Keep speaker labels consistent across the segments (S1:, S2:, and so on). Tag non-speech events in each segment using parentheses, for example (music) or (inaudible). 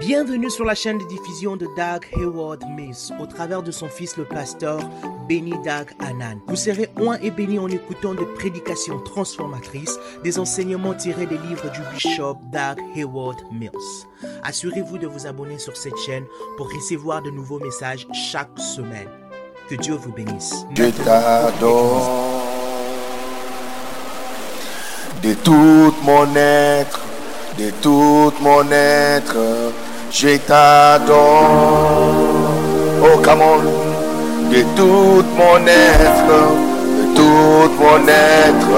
S1: Bienvenue sur la chaîne de diffusion de Doug Hayward Mills au travers de son fils le pasteur Benny Doug Anan. Vous serez oint et béni en écoutant des prédications transformatrices, des enseignements tirés des livres du bishop Doug Hayward Mills. Assurez-vous de vous abonner sur cette chaîne pour recevoir de nouveaux messages chaque semaine. Que Dieu vous bénisse.
S2: Je t'adore de tout mon être, de tout mon être, je t'adore. Oh, come on, de tout mon être, de tout mon être,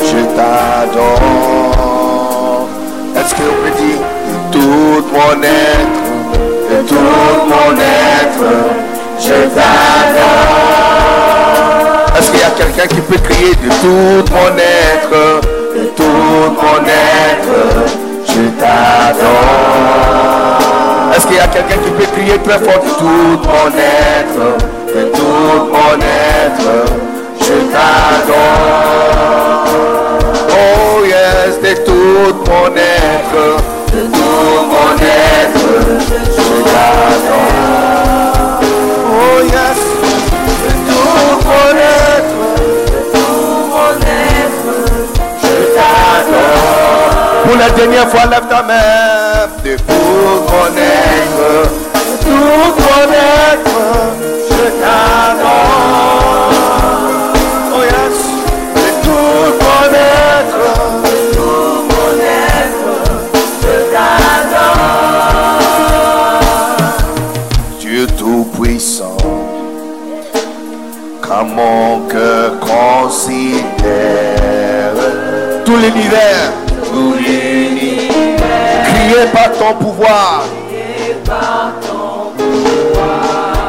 S2: je t'adore. Est-ce que on peut dire de tout mon être, de tout mon être, je t'adore? Est-ce qu'il y a quelqu'un qui peut crier de tout mon être, de tout mon être, je t'adore. Est-ce qu'il y a quelqu'un qui peut crier très fort? Tout mon être, de tout mon être, je t'adore. Oh yes, de tout mon être, de tout mon être, je t'adore. Pour la dernière fois, lève ta main. De tout mon être, tout mon être, je t'adore. Oh yes, de tout mon être, de tout mon être, je t'adore. Dieu tout-puissant, quand mon cœur considère tout l'univers, par ton pouvoir.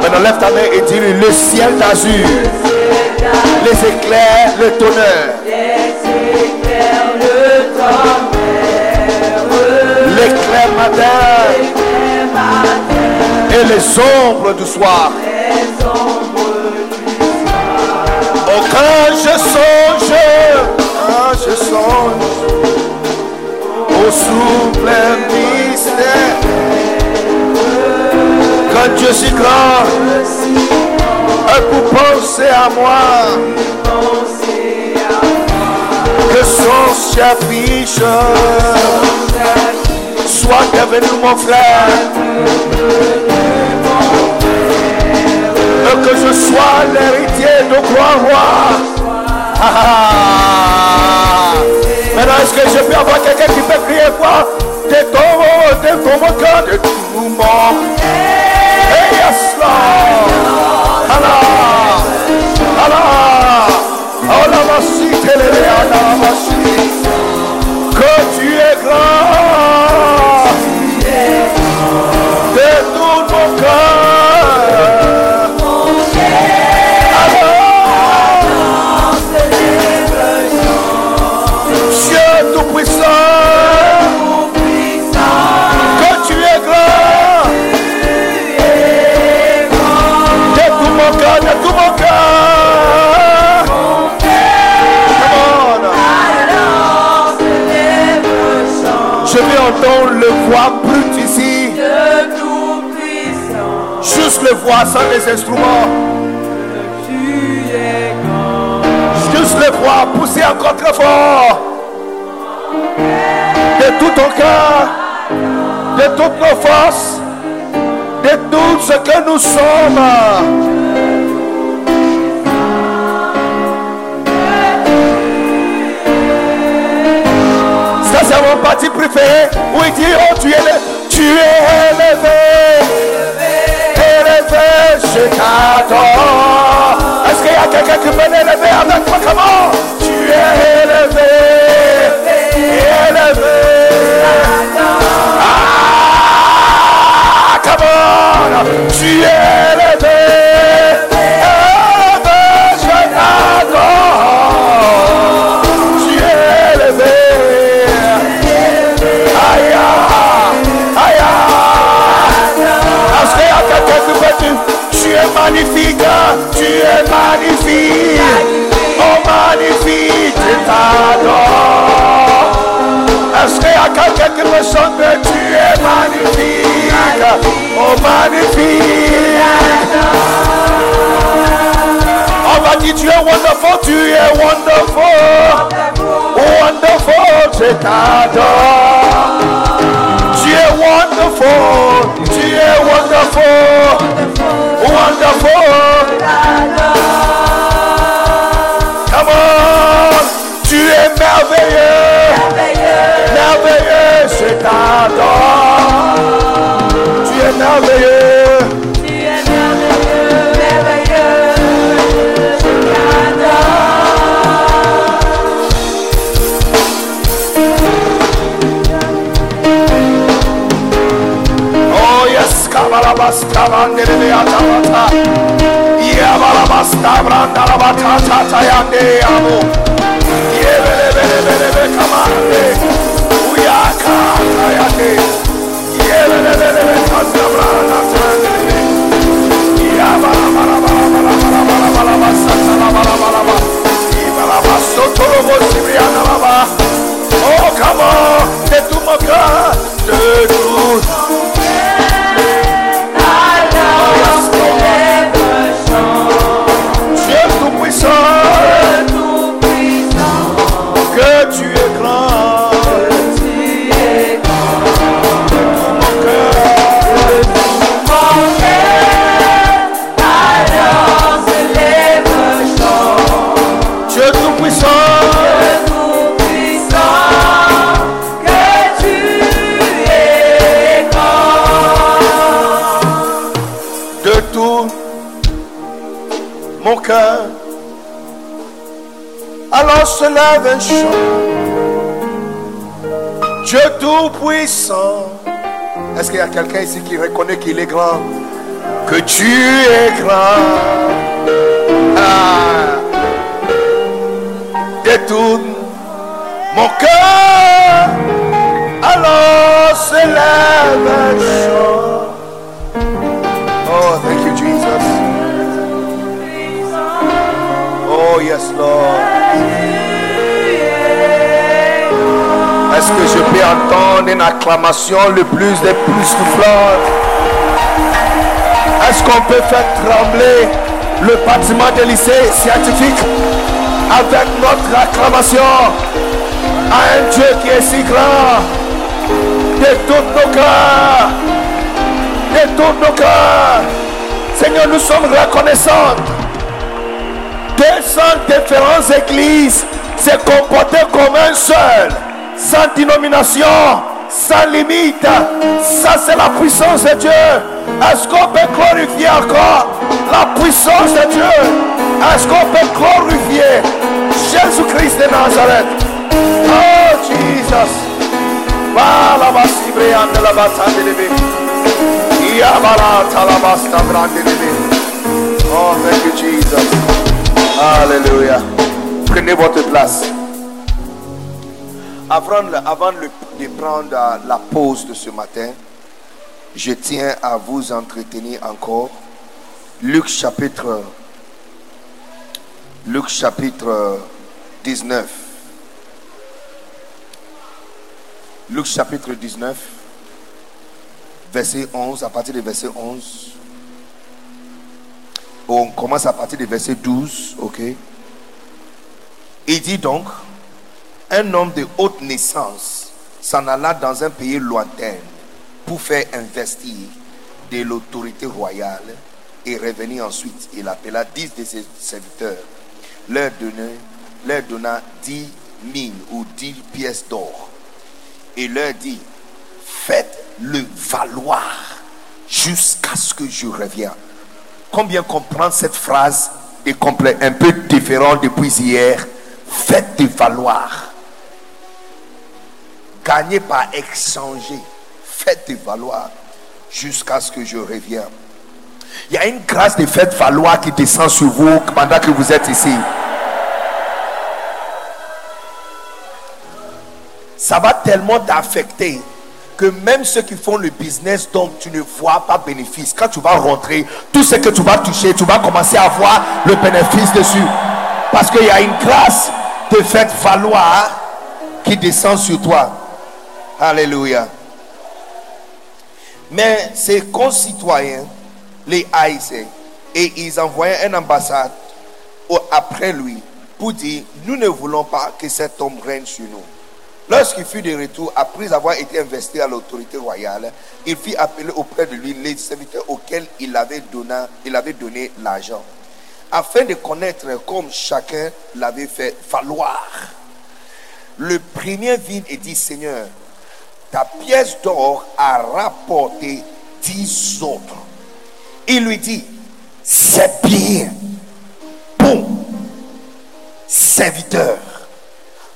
S2: Maintenant lève ta main et dis-lui le ciel d'azur, les éclairs, le tonnerre, l'éclair matin et les ombres du soir. Oh, quand je songe, quand je songe au souple mystère, quand Dieu si grand, pour penser à moi, que son chapitre soit devenu mon frère, que je sois l'héritier de quoi roi. Yabalabata Yabalabasta Oh come on, c'est tout mon cœur. Alors se lève un chant. Dieu tout-puissant. Est-ce qu'il y a quelqu'un ici qui reconnaît qu'il est grand? Que tu es grand. Ah. De tout mon cœur. Alors se lève un chant. Oh, thank you, Jesus. Oh, yes, Lord. Est-ce que je peux entendre une acclamation le plus des plus soufflantes? Est-ce qu'on peut faire trembler le bâtiment des lycées scientifiques avec notre acclamation? À un Dieu qui est si grand de tous nos cœurs? de tous nos cœurs. Seigneur, nous sommes reconnaissants. 200 différentes églises se comportaient comme un seul, sans dénomination, sans limite. Ça, c'est la puissance de Dieu. Est-ce qu'on peut glorifier encore la puissance de Dieu? Est-ce qu'on peut glorifier Jésus-Christ de Nazareth? Oh, Jesus. Oh, thank you, Jesus. Alléluia. Prenez votre place. Avant, de prendre euh, la pause de ce matin, je tiens à vous entretenir encore. Luc chapitre, Luc chapitre 19. Luc chapitre 19, verset 11, à partir du verset 11. On commence à partir du verset 12, ok? Il dit donc, un homme de haute naissance s'en alla dans un pays lointain pour faire investir de l'autorité royale et revenir ensuite. Il appela dix de ses serviteurs, leur, donna, leur donna dix mines ou dix pièces d'or et leur dit, faites-le valoir jusqu'à ce que je revienne. Combien comprend cette phrase de complet, un peu différent depuis hier? Faites-le valoir. Gagnez par échanger. Faites-le valoir jusqu'à ce que je revienne. Il y a une grâce de faites valoir qui descend sur vous pendant que vous êtes ici. ça va tellement t'affecter que même ceux qui font le business dont tu ne vois pas bénéfice, quand tu vas rentrer, tout ce que tu vas toucher, tu vas commencer à voir le bénéfice dessus. Parce qu'il y a une grâce de fait valoir qui descend sur toi. Alléluia. Mais ses concitoyens les haïssaient et ils envoyaient un ambassade après lui pour dire, nous ne voulons pas que cet homme règne sur nous. Lorsqu'il fut de retour, après avoir été investi à l'autorité royale, il fit appeler auprès de lui les serviteurs auxquels il avait donné, l'argent, afin de connaître comme chacun l'avait fait falloir. Le premier vint et dit, Seigneur, ta pièce d'or a rapporté dix autres. Il lui dit, c'est bien, bon serviteur,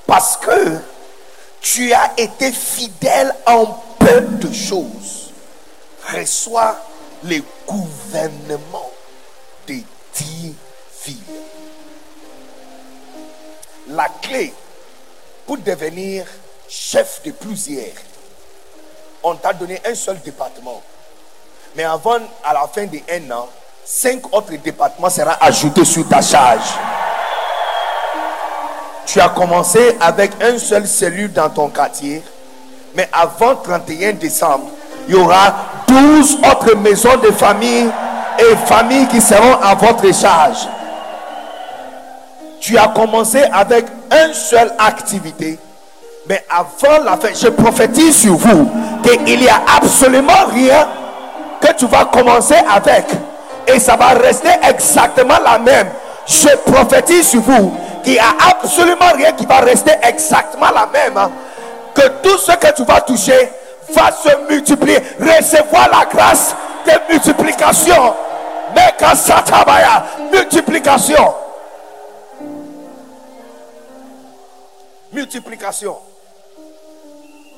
S2: parce que tu as été fidèle en peu de choses, reçois le gouvernement des dix villes. La clé pour devenir chef de plusieurs, on t'a donné un seul département. Mais avant, à la fin de un an, cinq autres départements seront ajoutés sur ta charge. Tu as commencé avec un seul cellule dans ton quartier, mais avant 31 décembre, il y aura 12 autres maisons de famille et familles qui seront à votre charge. Tu as commencé avec une seule activité, mais avant la fin, je prophétise sur vous qu'il n'y a absolument rien que tu vas commencer avec et ça va rester exactement la même. Je prophétise sur vous qu'il n'y a absolument rien qui va rester exactement la même. Hein. Que tout ce que tu vas toucher va se multiplier. Recevoir la grâce de multiplication. Mais quand ça multiplication. Multiplication.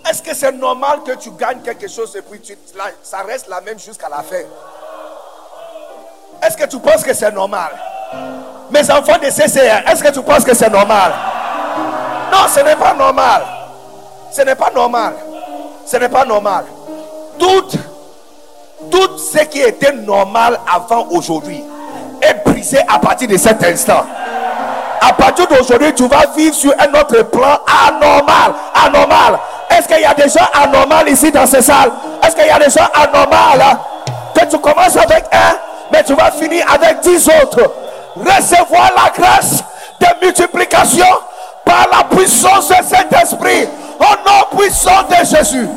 S2: Est-ce que c'est normal que tu gagnes quelque chose et puis ça reste la même jusqu'à la fin? Est-ce que tu penses que c'est normal? Mes enfants de CCR, est-ce que tu penses que c'est normal? Non, ce n'est pas normal. Ce n'est pas normal. Ce n'est pas normal. Tout, ce qui était normal avant aujourd'hui est brisé à partir de cet instant. À partir d'aujourd'hui, tu vas vivre sur un autre plan anormal. Anormal. Est-ce qu'il y a des gens anormaux ici dans ces salles? Est-ce qu'il y a des gens anormaux Que tu commences avec un, mais tu vas finir avec dix autres. Recevoir la grâce de multiplication par la puissance de cet esprit. Au nom puissant de Jésus.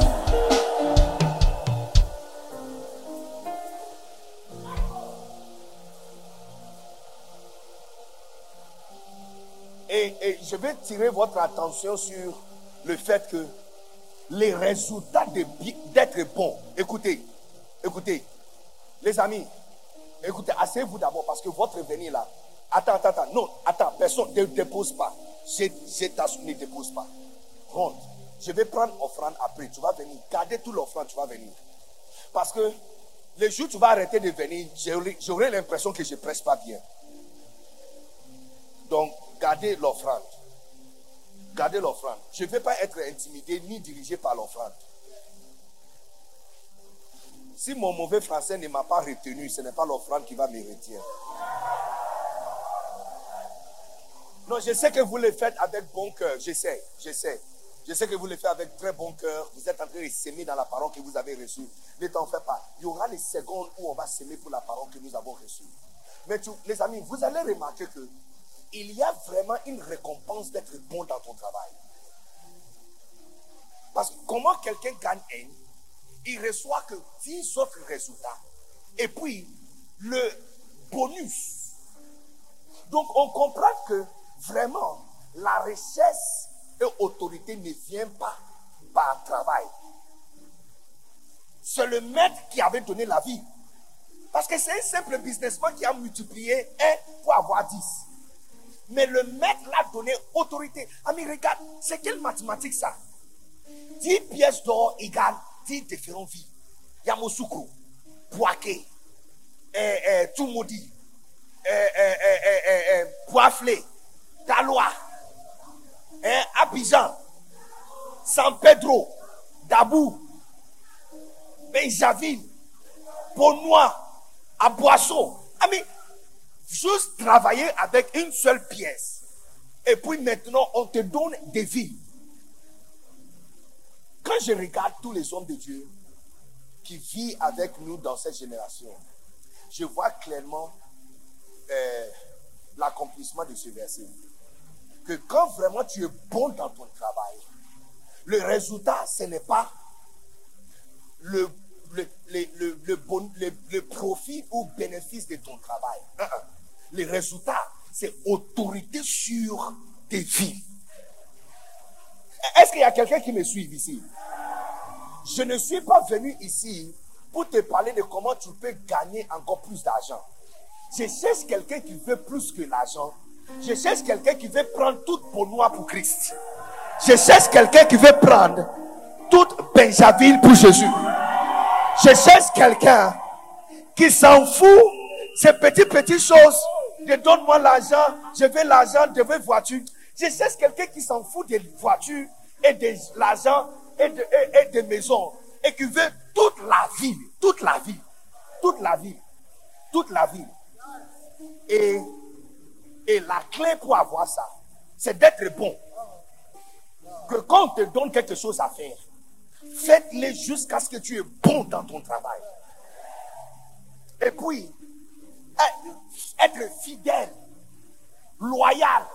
S2: Et, et, je vais tirer votre attention sur le fait que les résultats d'être bon. Écoutez, écoutez, les amis, écoutez, asseyez-vous d'abord parce que votre venir là. Attends, attends, attends. Non, attends, personne ne dépose pas. Je, ne dépose pas. Rentre. Je vais prendre offrande après. Tu vas venir. Gardez tout l'offrande, tu vas venir. Parce que le jour où tu vas arrêter de venir, j'aurai l'impression que je ne presse pas bien. Donc, gardez l'offrande. Gardez l'offrande. Je ne vais pas être intimidé ni dirigé par l'offrande. Si mon mauvais français ne m'a pas retenu, ce n'est pas l'offrande qui va me retenir. Non, je sais que vous le faites avec bon cœur. Je sais, je sais. Je sais que vous le faites avec très bon cœur. Vous êtes en train de s'aimer dans la parole que vous avez reçue. Ne t'en fais pas. Il y aura les secondes où on va s'aimer pour la parole que nous avons reçue. Mais les amis, vous allez remarquer que il y a vraiment une récompense d'être bon dans ton travail. Parce que comment quelqu'un gagne un, il reçoit que 10 autres résultats. Et puis, le bonus. Donc, on comprend que vraiment, la richesse et autorité ne vient pas par travail. C'est le maître qui avait donné la vie. Parce que c'est un simple businessman qui a multiplié 1 pour avoir 10. Mais le maître l'a donné autorité. Ami, regarde, c'est quelle mathématique ça? 10 pièces d'or égale 10 différentes vies. Yamoussoukro, Poaké, eh, eh, eh, eh, Talois, eh, Abidjan, San Pedro, Dabou, Benjaville, Bonnois, Aboisseau. Ami, Juste travailler avec une seule pièce. Et puis maintenant, on te donne des vies. Quand je regarde tous les hommes de Dieu qui vivent avec nous dans cette génération, je vois clairement euh, l'accomplissement de ce verset. Que quand vraiment tu es bon dans ton travail, le résultat, ce n'est pas le, le, le, le, profit ou bénéfice de ton travail. Le résultat, c'est autorité sur tes vies. Est-ce qu'il y a quelqu'un qui me suit ici? Je ne suis pas venu ici pour te parler de comment tu peux gagner encore plus d'argent. Je cherche quelqu'un qui veut plus que l'argent. Je cherche quelqu'un qui veut prendre toute moi pour Christ. Je cherche quelqu'un qui veut prendre toute Benjaville pour Jésus. Je cherche quelqu'un qui s'en fout ces petites, petites choses. Donne-moi l'argent, je veux l'argent, je veux voiture. Je cherche quelqu'un qui s'en fout des voitures et de l'argent et de, et, des maisons. Et qui veut toute la vie, toute la vie, toute la vie, toute la vie. Et, et la clé pour avoir ça, c'est d'être bon. Que quand on te donne quelque chose à faire, faites-le jusqu'à ce que tu es bon dans ton travail. Et puis, être fidèle, loyal,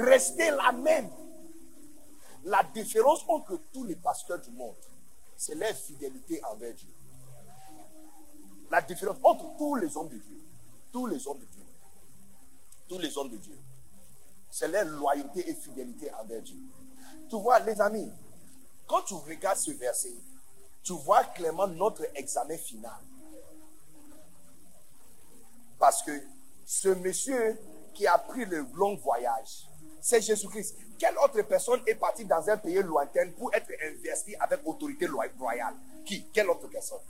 S2: rester la même. La différence entre tous les pasteurs du monde, c'est leur fidélité envers Dieu. La différence entre tous les hommes de Dieu, tous les hommes de Dieu, tous les hommes de Dieu, c'est leur loyauté et fidélité envers Dieu. Tu vois, les amis, quand tu regardes ce verset, tu vois clairement notre examen final. Parce que ce monsieur qui a pris le long voyage, c'est Jésus-Christ. Quelle autre personne est partie dans un pays lointain pour être investie avec autorité royale? Qui? Quelle autre personne?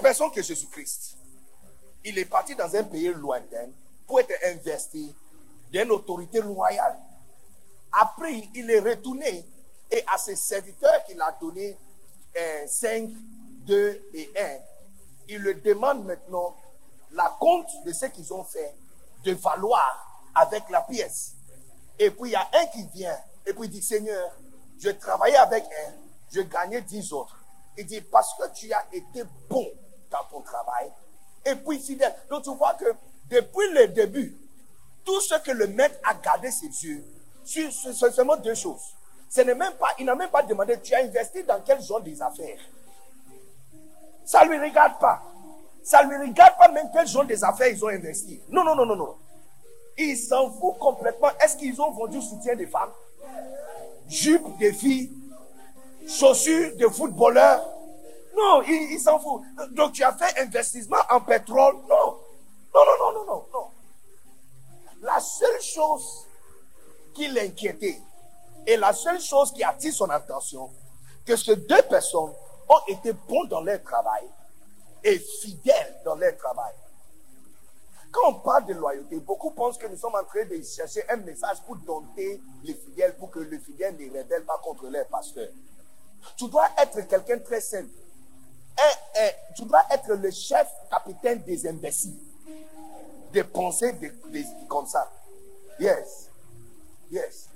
S2: Personne que Jésus-Christ. Il est parti dans un pays lointain pour être investi d'une autorité royale. Après, il est retourné et à ses serviteurs qu'il a donné 5, 2 et 1, il le demande maintenant la compte de ce qu'ils ont fait de valoir avec la pièce. Et puis il y a un qui vient et puis il dit Seigneur, je travaillais avec un, je gagnais dix autres. Il dit parce que tu as été bon dans ton travail et puis fidèle. Donc tu vois que depuis le début, tout ce que le maître a gardé ses yeux, c'est seulement deux choses. Ce n'est même pas, il n'a même pas demandé, tu as investi dans quel genre des affaires? Ça ne lui regarde pas. Ça ne lui regarde pas même quel genre des affaires ils ont investi. Non, non, non, non, non. Il s'en fout complètement. Est-ce qu'ils ont vendu soutien des femmes? Jupe des filles Chaussures de footballeurs Non, il, s'en fout. Donc tu as fait investissement en pétrole Non. Non, non, non, non, non, non. La seule chose qui l'inquiétait et la seule chose qui attire son attention, que ces deux personnes ont été bons dans leur travail et fidèles dans leur travail. Quand on parle de loyauté, beaucoup pensent que nous sommes en train de chercher un message pour dompter les fidèles, pour que les fidèles ne rebellent pas contre leur pasteur. Tu dois être quelqu'un très simple. tu dois être le chef capitaine des imbéciles. De penser comme ça. Yes. Yes.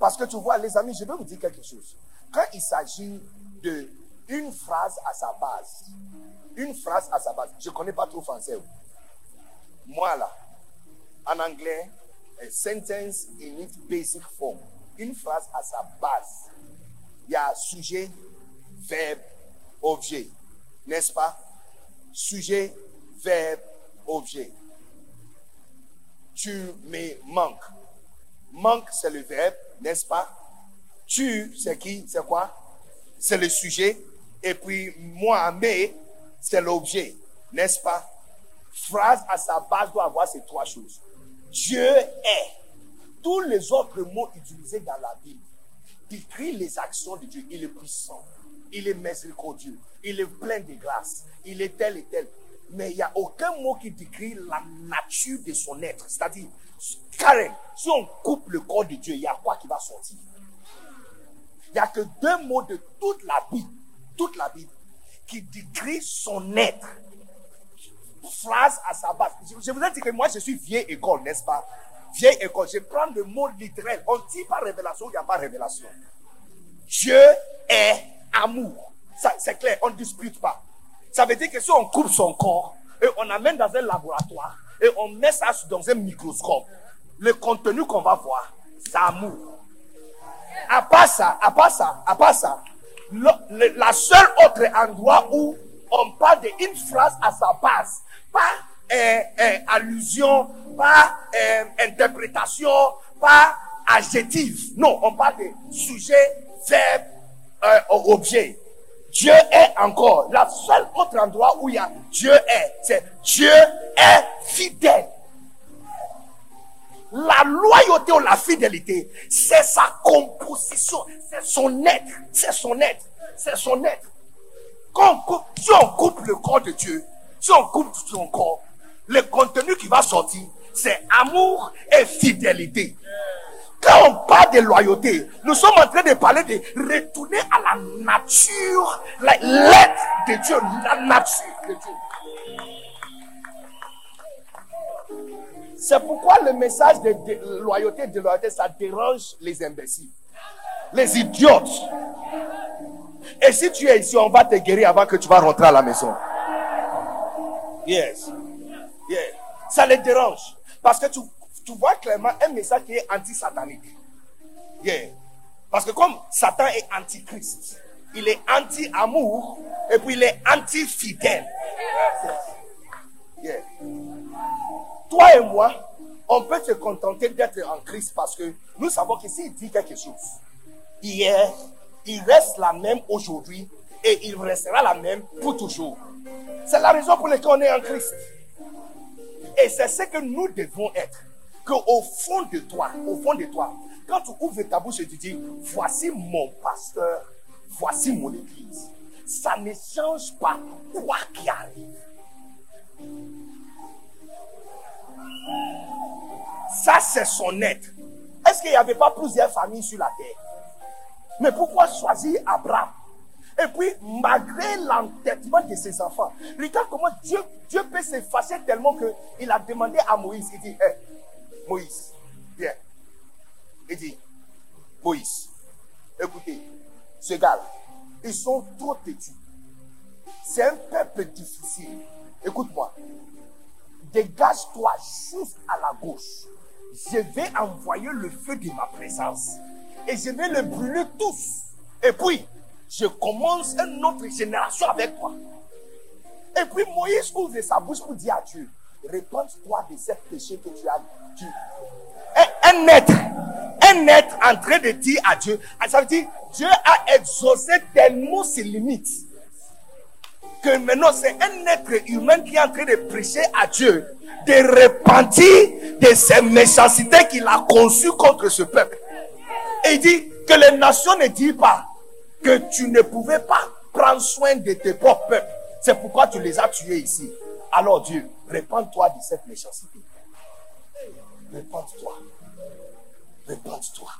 S2: Parce que tu vois, les amis, je vais vous dire quelque chose. Quand il s'agit de une phrase à sa base, une phrase à sa base, je ne connais pas trop français. Moi là, en anglais, a sentence in its basic form, une phrase à sa base, il y a sujet, verbe, objet, n'est-ce pas? Sujet, verbe, objet. Tu me manques. Manque, c'est le verbe, n'est-ce pas? Tu, c'est qui? C'est quoi? C'est le sujet. Et puis, moi, mais, c'est l'objet, n'est-ce pas? Phrase à sa base doit avoir ces trois choses. Dieu est. Tous les autres mots utilisés dans la Bible décrivent les actions de Dieu. Il est puissant. Il est miséricordieux. Il est plein de grâce. Il est tel et tel. Mais il n'y a aucun mot qui décrit la nature de son être. C'est-à-dire, Karen, si on coupe le corps de Dieu, il y a quoi qui va sortir? Il n'y a que deux mots de toute la Bible, toute la Bible, qui décrit son être. Phrase à sa base. Je vous ai dit que moi, je suis vieille école, n'est-ce pas? Vieille école. Je prends le mot littéral. On dit pas révélation, il n'y a pas révélation. Dieu est amour. C'est clair, on ne dispute pas. Ça veut dire que si on coupe son corps et on amène dans un laboratoire et on met ça dans un microscope, le contenu qu'on va voir, c'est amour. À part ça, à part ça, à part ça, la seule autre endroit où on parle d'une phrase à sa base, pas euh, euh, allusion, pas euh, interprétation, pas adjectif. Non, on parle de sujet, verbe, euh, objet. Dieu est encore. La seule autre endroit où il y a Dieu est, c'est Dieu est fidèle. La loyauté ou la fidélité, c'est sa composition, c'est son être, c'est son être, c'est son être. Quand si on coupe le corps de Dieu, si on coupe son corps, le contenu qui va sortir, c'est amour et fidélité. Quand on parle de loyauté, nous sommes en train de parler de retourner à la nature, l'être de Dieu, la nature de Dieu. C'est pourquoi le message de, de loyauté de loyauté, ça dérange les imbéciles, les idiotes. Et si tu es ici, on va te guérir avant que tu vas rentrer à la maison. Yes. Yeah. Ça les dérange. Parce que tu, tu vois clairement un message qui est anti-satanique. Yeah. Parce que comme Satan est antichrist, il est anti-amour et puis il est anti-fidèle. Yeah. Toi et moi, on peut se contenter d'être en Christ parce que nous savons que s'il dit quelque chose, hier, il reste la même aujourd'hui et il restera la même pour toujours. C'est la raison pour laquelle on est en Christ. Et c'est ce que nous devons être. Que au fond de toi, au fond de toi, quand tu ouvres ta bouche et tu dis, voici mon pasteur, voici mon église, ça ne change pas quoi qu'il arrive. Ça, c'est son être. Est-ce qu'il n'y avait pas plusieurs familles sur la terre? Mais pourquoi choisir Abraham? Et puis, malgré l'entêtement de ses enfants, regarde comment Dieu, Dieu peut se fâcher tellement qu'il a demandé à Moïse, il dit, Hé, Moïse, viens. Il dit, Moïse, écoutez, ce gars ils sont trop têtus. C'est un peuple difficile. Écoute-moi, dégage-toi juste à la gauche. Je vais envoyer le feu de ma présence et je vais le brûler tous. Et puis, je commence une autre génération avec toi. Et puis Moïse ouvre sa bouche pour dire à Dieu, répands-toi de ces péchés que tu as. Un être, un être en train de dire à Dieu, ça veut dire, Dieu a exaucé tellement ses limites que maintenant c'est un être humain qui est en train de prêcher à Dieu, de repentir de ses méchancetés qu'il a conçues contre ce peuple. Et il dit que les nations ne disent pas que tu ne pouvais pas prendre soin de tes propres peuples. C'est pourquoi tu les as tués ici. Alors Dieu, répands-toi de cette méchanceté. Répands-toi. Répands-toi.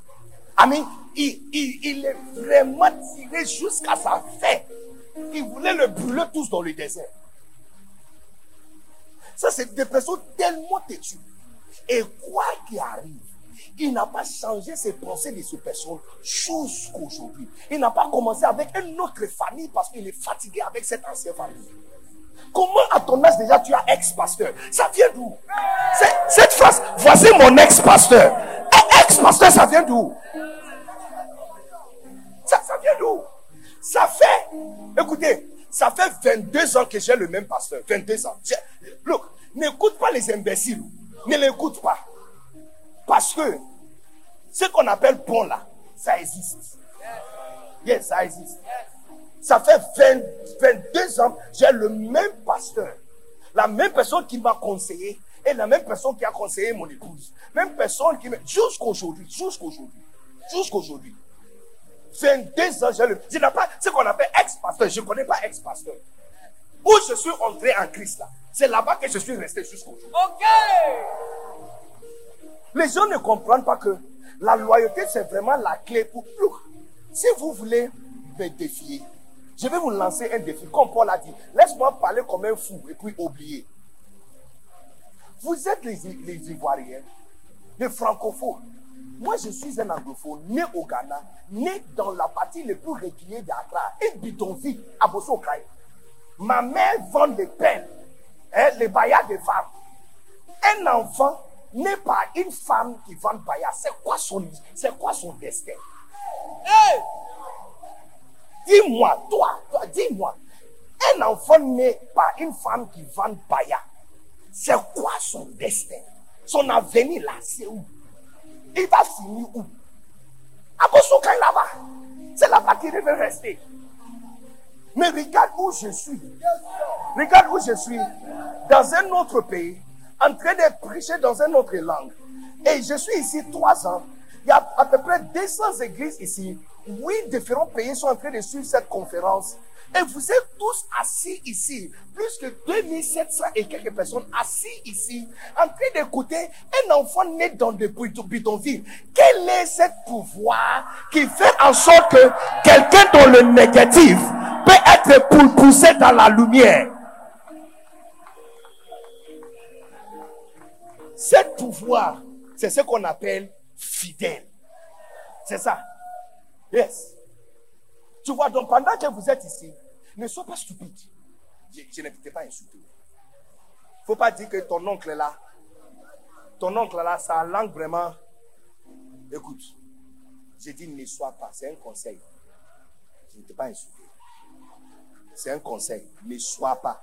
S2: Amis, il, il, il est vraiment tiré jusqu'à sa fin. Il voulait le brûler tous dans le désert. Ça, c'est des personnes tellement têtues. Et quoi qu'il arrive, il n'a pas changé ses pensées de ces personnes jusqu'aujourd'hui. Il n'a pas commencé avec une autre famille parce qu'il est fatigué avec cette ancienne famille. Comment à ton âge déjà tu as ex-pasteur? Ça vient d'où? Cette phrase, voici mon ex-pasteur. Ex-pasteur, ça vient d'où? Ça, ça vient d'où? Ça fait, écoutez, ça fait 22 ans que j'ai le même pasteur. 22 ans. Look, n'écoute pas les imbéciles. Ne l'écoute pas. Parce que ce qu'on appelle bon là, ça existe. Yes, ça existe. Ça fait 20 22 ans, j'ai le même pasteur. La même personne qui m'a conseillé et la même personne qui a conseillé mon épouse. Même personne qui m'a... Jusqu'aujourd'hui, jusqu'aujourd'hui, jusqu'aujourd'hui. 22 ans, j'ai le... Je n'ai pas ce qu'on appelle ex-pasteur. Je ne connais pas ex-pasteur. Où je suis entré en Christ là, c'est là-bas que je suis resté jusqu'aujourd'hui. Les gens ne comprennent pas que la loyauté, c'est vraiment la clé pour. Look, si vous voulez me défier, je vais vous lancer un défi. Comme Paul a dit, laisse-moi parler comme un fou et puis oublier. Vous êtes les, les Ivoiriens, les francophones. Moi, je suis un anglophone, né au Ghana, né dans la partie les plus reculée d'Accra, et bidonville à Bosokai. Ma mère vend des peines, les bayas des femmes. Un enfant n'est pas une femme qui vend baya. C'est quoi son, c'est quoi son destin? Hey! Dis-moi, toi, toi, dis-moi. Un enfant n'est pas une femme qui vend baya. C'est quoi son destin? Son avenir là, c'est où? Il va finir où? À Bosokai là-bas. C'est là-bas qu'il devait rester. Mais regarde où je suis. Regarde où je suis. Dans un autre pays, en train de prêcher dans une autre langue. Et je suis ici trois ans. Il y a à peu près 200 églises ici. Huit différents pays sont en train de suivre cette conférence. Et vous êtes tous assis ici, plus que 2700 et quelques personnes assis ici, en train d'écouter un enfant né dans des bidonvilles. Quel est ce pouvoir qui fait en sorte que quelqu'un dans le négatif peut être poussé dans la lumière? Ce pouvoir, c'est ce qu'on appelle fidèle. C'est ça. Yes. Tu vois, donc pendant que vous êtes ici, ne sois pas stupide. Je, je ne t'ai pas insulté. Il faut pas dire que ton oncle est là, ton oncle là, sa langue vraiment. Écoute, j'ai dit ne sois pas, c'est un conseil. Je ne pas insulté. C'est un conseil, ne sois pas.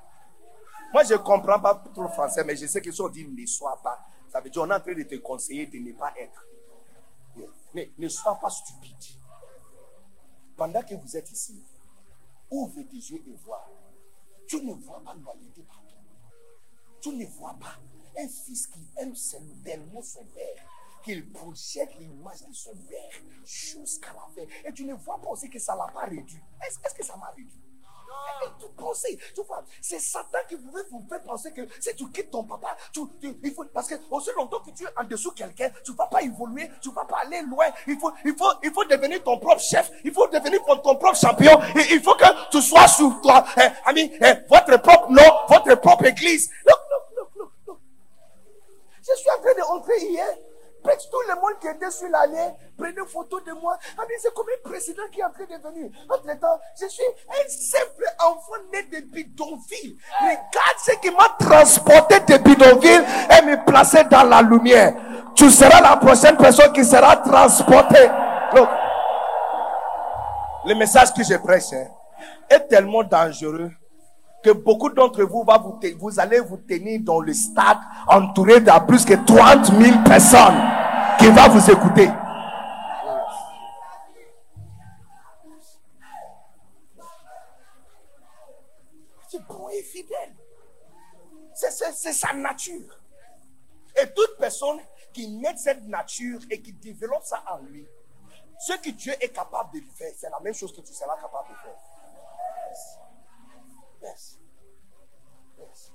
S2: Moi, je ne comprends pas trop français, mais je sais que si on dit ne sois pas, ça veut dire qu'on est en train de te conseiller de ne pas être. Mais ne sois pas stupide. Pendant que vous êtes ici, ouvre tes yeux et vois. Tu ne vois pas l'humanité partout. Tu ne vois pas un fils qui aime tellement son père qu'il projette l'image de son père jusqu'à la fin. Et tu ne vois pas aussi que ça ne l'a pas réduit. Est-ce est que ça m'a réduit? Tu pensez, tu vois, c'est Satan qui vous faire penser que si tu quittes ton papa, tu, tu, il faut, parce que aussi longtemps que tu es en dessous quelqu'un, tu ne vas pas évoluer, tu ne vas pas aller loin. Il faut, il faut, il faut devenir ton propre chef, il faut devenir ton, propre champion. Il faut que tu sois sur toi, eh, ami, eh, votre propre nom, votre propre église. Look, look, look, look, look. Je suis en train de rentrer hier. Presque tout le monde qui était sur l'allée prenez photo de moi. Ah, c'est comme un président qui est en train de venir. Entre temps, je suis un simple enfant né de bidonville. Regarde ce qui m'a transporté de bidonville et me placé dans la lumière. Tu seras la prochaine personne qui sera transportée. le message que je prêche hein, est tellement dangereux que beaucoup d'entre vous, va vous, vous allez vous tenir dans le stade entouré de plus que 30 000 personnes qui vont vous écouter. C'est bon et fidèle. C'est sa nature. Et toute personne qui naît cette nature et qui développe ça en lui, ce que Dieu est capable de faire, c'est la même chose que tu seras capable de faire. Yes. Yes.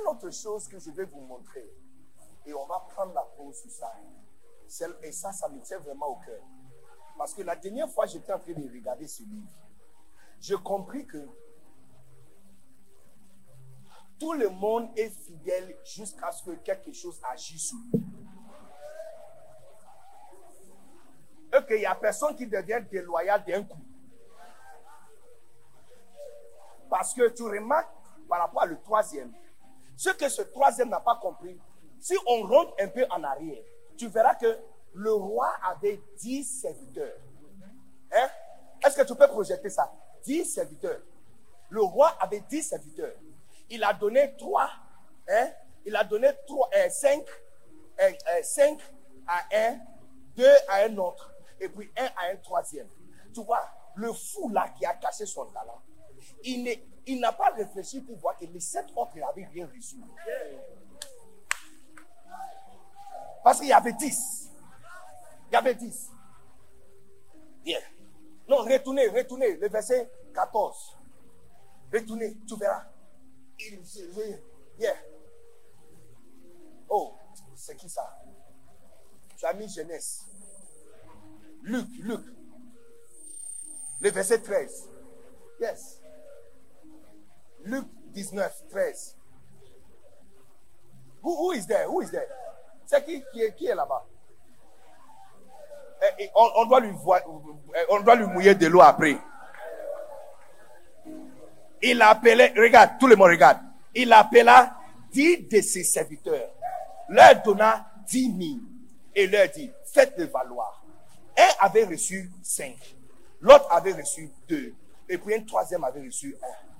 S2: Une autre chose que je vais vous montrer, et on va prendre la pause sur ça, et ça, ça me tient vraiment au cœur. Parce que la dernière fois, j'étais en train de regarder ce livre. J'ai compris que tout le monde est fidèle jusqu'à ce que quelque chose agisse sur lui. Et qu'il n'y a personne qui devient déloyal d'un coup. Parce que tu remarques par rapport à le troisième, ce que ce troisième n'a pas compris, si on rentre un peu en arrière, tu verras que le roi avait dix serviteurs. Hein? Est-ce que tu peux projeter ça? Dix serviteurs. Le roi avait dix serviteurs. Il a donné trois, hein? il a donné trois, euh, cinq, euh, euh, cinq à un, deux à un autre, et puis un à un troisième. Tu vois, le fou là qui a caché son talent, il n'a pas réfléchi pour voir que les sept autres n'avaient rien reçu. Parce qu'il y avait dix. Il y avait dix. Bien. Non, retournez, retournez. Le verset 14. Retournez, tu verras. Il, yeah. Oh, c'est qui ça? Tu as mis jeunesse. Luc, Luc. Le verset 13. Yes. Luc 19, 13. Who, who is there? Who is there? C'est qui, qui est, là-bas? Eh, eh, on, on doit lui voir, eh, on doit lui mouiller de l'eau après. Il appelait, regarde, tout le monde regarde. Il appela dix de ses serviteurs, leur donna dix mille et leur dit, faites-le valoir. Un avait reçu cinq, l'autre avait reçu deux, et puis un troisième avait reçu un.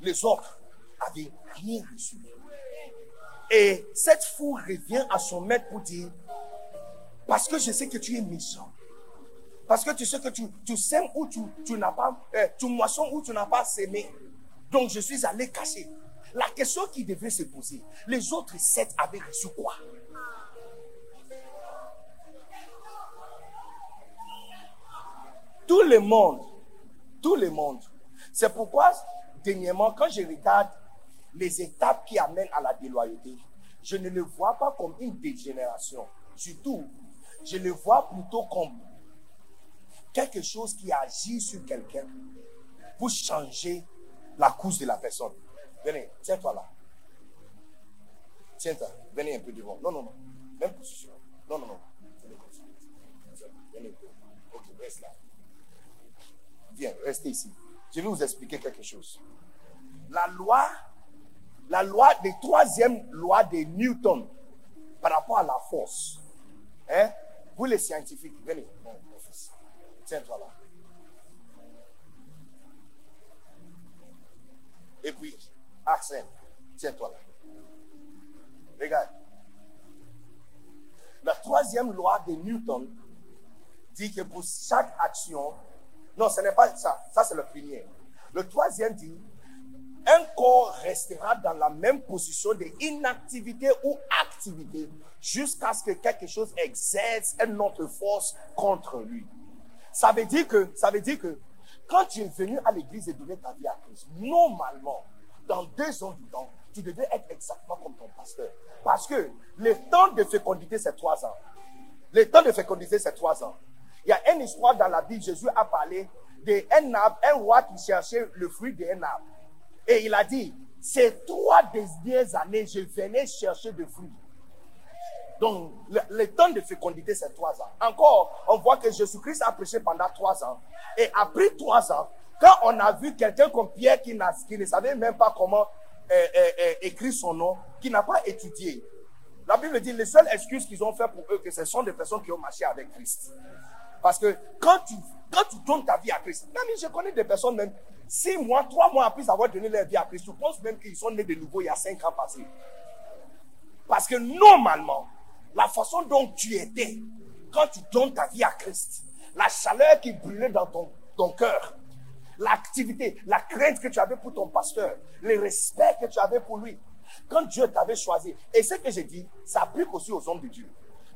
S2: Les autres avaient rien reçu. Et cette foule revient à son maître pour dire, parce que je sais que tu es méchant. Parce que tu sais que tu, tu sèmes où tu, n'as pas, euh, tu moissons où tu n'as pas sémé. Donc je suis allé cacher. La question qui devait se poser, les autres sept avaient reçu quoi? Tout le monde, tout le monde. C'est pourquoi, dernièrement, quand je regarde les étapes qui amènent à la déloyauté, je ne le vois pas comme une dégénération. Surtout, je le vois plutôt comme quelque chose qui agit sur quelqu'un pour changer la couche de la personne. Venez, tiens-toi là. Tiens-toi. Venez un peu devant. Non, non, non. Même position. Non, non, non. Venez. Venez. Ok, reste là. Viens, restez ici. Je vais vous expliquer quelque chose. La loi, la loi des troisième loi de Newton par rapport à la force. Hein? Vous les scientifiques, venez. Fils. Tiens-toi là. Et puis, Arsène, tiens-toi là. Regarde. La troisième loi de Newton dit que pour chaque action, non, ce n'est pas ça, ça c'est le premier. Le troisième dit, un corps restera dans la même position d'inactivité ou activité jusqu'à ce que quelque chose exerce une autre force contre lui. Ça veut dire que, ça veut dire que quand tu es venu à l'église et donner ta vie à Christ, normalement, dans deux ans du temps, tu devais être exactement comme ton pasteur. Parce que le temps de fécondité, c'est trois ans. Le temps de fécondité, c'est trois ans. Il y a une histoire dans la Bible, Jésus a parlé d'un arbre, un roi qui cherchait le fruit d'un arbre. Et il a dit, ces trois dernières années, je venais chercher des fruits. Donc, le, temps de fécondité, c'est trois ans. Encore, on voit que Jésus-Christ a prêché pendant trois ans. Et après trois ans, quand on a vu quelqu'un comme Pierre qui, qui ne savait même pas comment euh, euh, euh, écrire son nom, qui n'a pas étudié, la Bible dit les seules excuses qu'ils ont fait pour eux, que ce sont des personnes qui ont marché avec Christ. Parce que quand tu, quand tu donnes ta vie à Christ, même je connais des personnes même, six mois, trois mois après avoir donné leur vie à Christ, tu penses même qu'ils sont nés de nouveau il y a cinq ans passés. Parce que normalement, la façon dont tu étais, quand tu donnes ta vie à Christ, la chaleur qui brûlait dans ton, ton cœur, l'activité, la crainte que tu avais pour ton pasteur, le respect que tu avais pour lui, quand Dieu t'avait choisi, et ce que j'ai dit, ça applique aussi aux hommes de Dieu.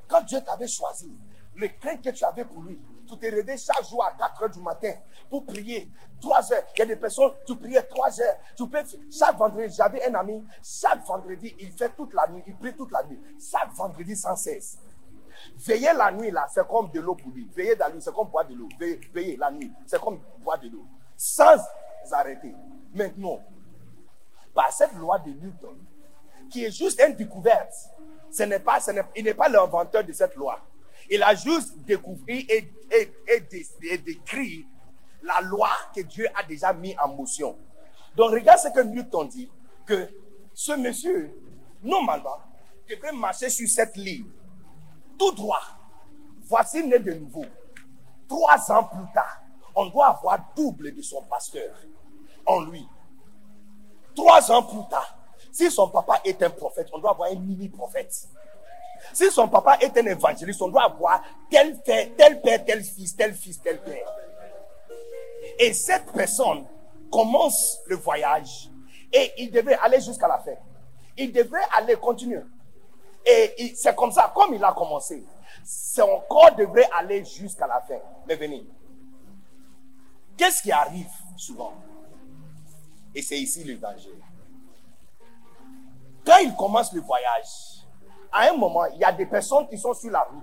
S2: Quand Dieu t'avait choisi, le crainte que tu avais pour lui, tu te réveillais chaque jour à 4 heures du matin pour prier. 3 heures. Il y a des personnes, tu priais 3 heures. Chaque vendredi, j'avais un ami, chaque vendredi, il fait toute la nuit, il prie toute la nuit. Chaque vendredi sans cesse. Veiller la nuit, là, c'est comme de l'eau pour lui. Veiller la nuit, c'est comme boire de l'eau. Veiller, la nuit, c'est comme boire de l'eau. Sans arrêter. Maintenant, par cette loi de Newton, qui est juste une découverte, ce n'est pas, il n'est pas l'inventeur de cette loi. Il a juste découvert et, et, et dé- et décrit la loi que Dieu a déjà mis en motion. Donc regarde ce que Newton dit, que ce monsieur, normalement, devrait marcher sur cette ligne, tout droit. Voici né de nouveau. Trois ans plus tard, on doit avoir double de son pasteur en lui. Trois ans plus tard, si son papa est un prophète, on doit avoir un mini-prophète. Si son papa est un évangéliste, on doit avoir tel père, tel père, tel fils, tel fils, tel père. Et cette personne commence le voyage et il devait aller jusqu'à la fin. Il devait aller continuer. Et c'est comme ça, comme il a commencé, son corps devrait aller jusqu'à la fin. Mais venez. Qu'est-ce qui arrive souvent? Et c'est ici le danger. Quand il commence le voyage, à un moment, il y a des personnes qui sont sur la route.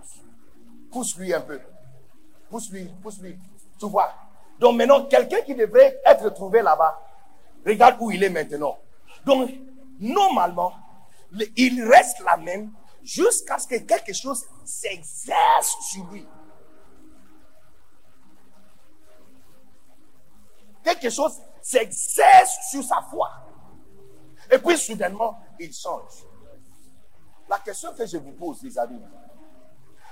S2: Pousse-lui un peu. Pousse-lui, pousse-lui. Tu vois. Donc maintenant, quelqu'un qui devrait être trouvé là-bas, regarde où il est maintenant. Donc, normalement, le- il reste là même jusqu'à ce que quelque chose s'exerce sur lui. Quelque chose s'exerce sur sa foi. Et puis soudainement, il change. La question que je vous pose, les amis,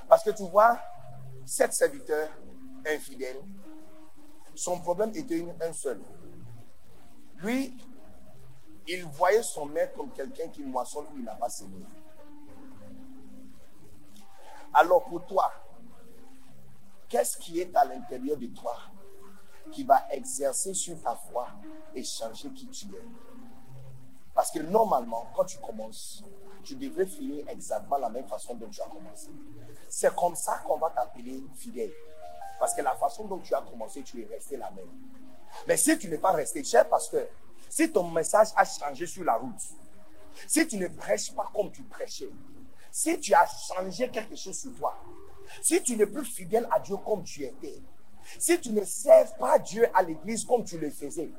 S2: parce que tu vois, cet serviteur infidèle, son problème était un seul. Lui, il voyait son maître comme quelqu'un qui moissonne où il n'a pas semé. Alors pour toi, qu'est-ce qui est à l'intérieur de toi qui va exercer sur ta foi et changer qui tu es? Parce que normalement, quand tu commences, tu devrais finir exactement la même façon dont tu as commencé. C'est comme ça qu'on va t'appeler fidèle. Parce que la façon dont tu as commencé, tu es resté la même. Mais si tu n'es pas resté, cher pasteur, si ton message a changé sur la route, si tu ne prêches pas comme tu prêchais, si tu as changé quelque chose sur toi, si tu n'es plus fidèle à Dieu comme tu étais, si tu ne sers pas Dieu à l'église comme tu le faisais,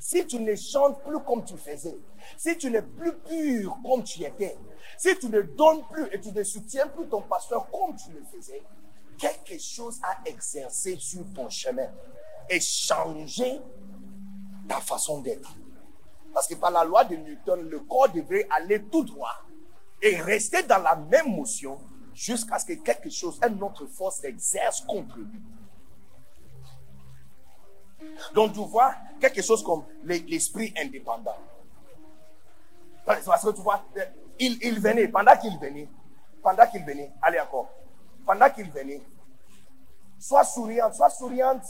S2: si tu ne chantes plus comme tu faisais, si tu n'es plus pur comme tu étais, si tu ne donnes plus et tu ne soutiens plus ton pasteur comme tu le faisais, quelque chose a exercé sur ton chemin et changé ta façon d'être. Parce que par la loi de Newton, le corps devrait aller tout droit et rester dans la même motion jusqu'à ce que quelque chose, une autre force s'exerce contre lui. Donc tu vois quelque chose comme l'esprit indépendant. Parce que tu vois, il, il venait, pendant qu'il venait, pendant qu'il venait, allez encore, pendant qu'il venait, sois souriante, sois souriante,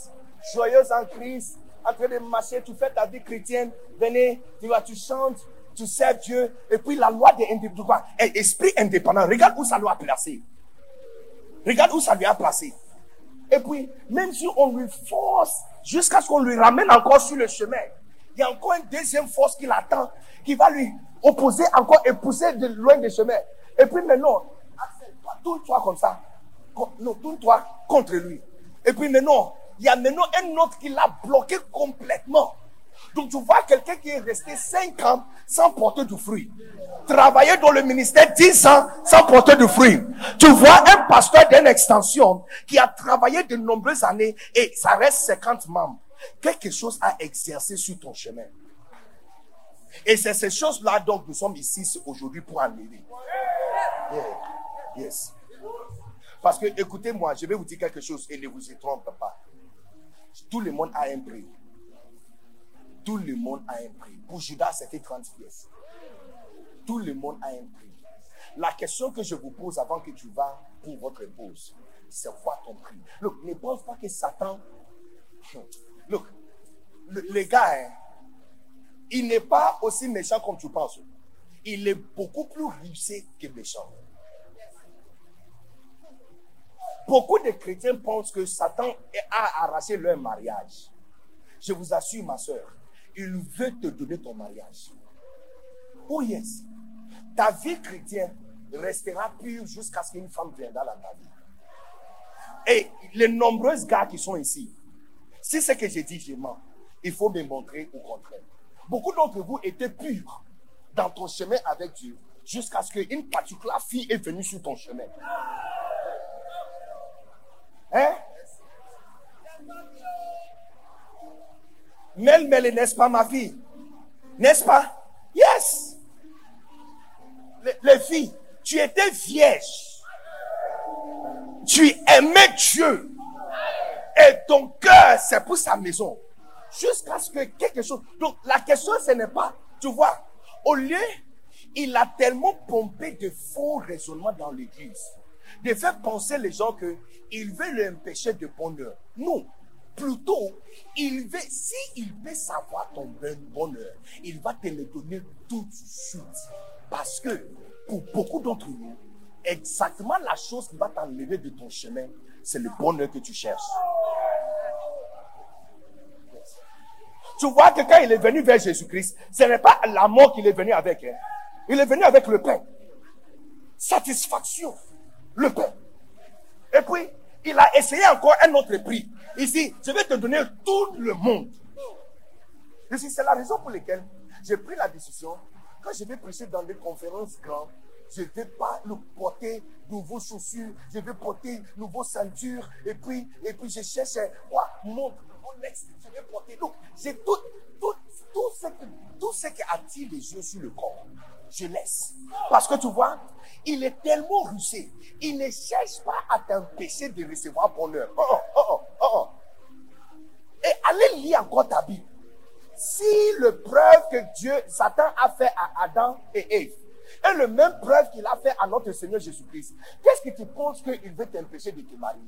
S2: joyeuse en Christ, en train de marcher, tu fais ta vie chrétienne, venez, tu vois, tu chantes, tu sers Dieu, et puis la loi de l'indépendance, esprit indépendant, regarde où ça lui a placé. Regarde où ça lui a placé. Et puis, même si on lui force jusqu'à ce qu'on lui ramène encore sur le chemin, il y a encore une deuxième force qui l'attend, qui va lui opposer encore et pousser de loin des chemins. Et puis maintenant, tourne-toi comme ça. Non, tourne-toi contre lui. Et puis maintenant, il y a maintenant un autre qui l'a bloqué complètement. Donc tu vois quelqu'un qui est resté 5 ans sans porter de fruit. Travailler dans le ministère 10 ans sans porter de fruit. Tu vois un pasteur d'une extension qui a travaillé de nombreuses années et ça reste 50 membres. Quelque chose a exercé sur ton chemin. Et c'est ces choses-là dont nous sommes ici aujourd'hui pour amener. Yes. Parce que écoutez-moi, je vais vous dire quelque chose et ne vous y trompez pas. Tout le monde a un prix. Tout le monde a un prix. Pour Judas, c'était 30 pièces. Tout le monde a un prix. La question que je vous pose avant que tu vas pour votre épouse, c'est quoi ton prix? Look, ne pense pas que Satan. Look, le, les gars, hein, il n'est pas aussi méchant comme tu penses. Il est beaucoup plus rusé que méchant. Beaucoup de chrétiens pensent que Satan a arraché leur mariage. Je vous assure, ma soeur, il veut te donner ton mariage. Oh yes. Ta vie chrétienne restera pure jusqu'à ce qu'une femme vienne dans ta vie. Et les nombreux gars qui sont ici, si c'est que j'ai dit, je mens, il faut me montrer au contraire. Beaucoup d'entre vous étaient purs dans ton chemin avec Dieu jusqu'à ce qu'une particulière fille est venue sur ton chemin. Hein? Mel, n'est-ce pas ma fille? N'est-ce pas? Yes. Les, filles, tu étais vierge. Tu aimais Dieu. Et ton cœur, c'est pour sa maison. Jusqu'à ce que quelque chose. Donc, la question, ce n'est pas, tu vois, au lieu, il a tellement pompé de faux raisonnements dans l'église de faire penser les gens que il veut leur empêcher de bonheur. Non. Plutôt, il veut, si il veut savoir ton bonheur, il va te le donner tout de suite. Parce que, pour beaucoup d'entre nous, exactement la chose qui va t'enlever de ton chemin, c'est le bonheur que tu cherches. Tu vois que quand il est venu vers Jésus-Christ, ce n'est pas la mort qu'il est venu avec. Hein. Il est venu avec le pain. Satisfaction le pain. Et puis, il a essayé encore un autre prix. Ici, je vais te donner tout le monde. C'est la raison pour laquelle j'ai pris la décision, quand je vais prêcher dans des conférences grandes, je vais pas le porter nouveaux chaussures, je vais porter nouveaux ceintures, et puis, et puis je cherche, quoi, mon, mon ex, je vais porter. Donc, j'ai tout, tout, tout ce, tout ce qui attire les yeux sur le corps, je laisse. Parce que tu vois, il est tellement rusé, il ne cherche pas à t'empêcher de recevoir bonheur. Oh, oh, oh, Et allez lire encore ta Bible. Si le preuve que Dieu, Satan a fait à Adam et Ève, est le même preuve qu'il a fait à notre Seigneur Jésus-Christ, qu'est-ce que tu penses qu'il veut t'empêcher de te marier?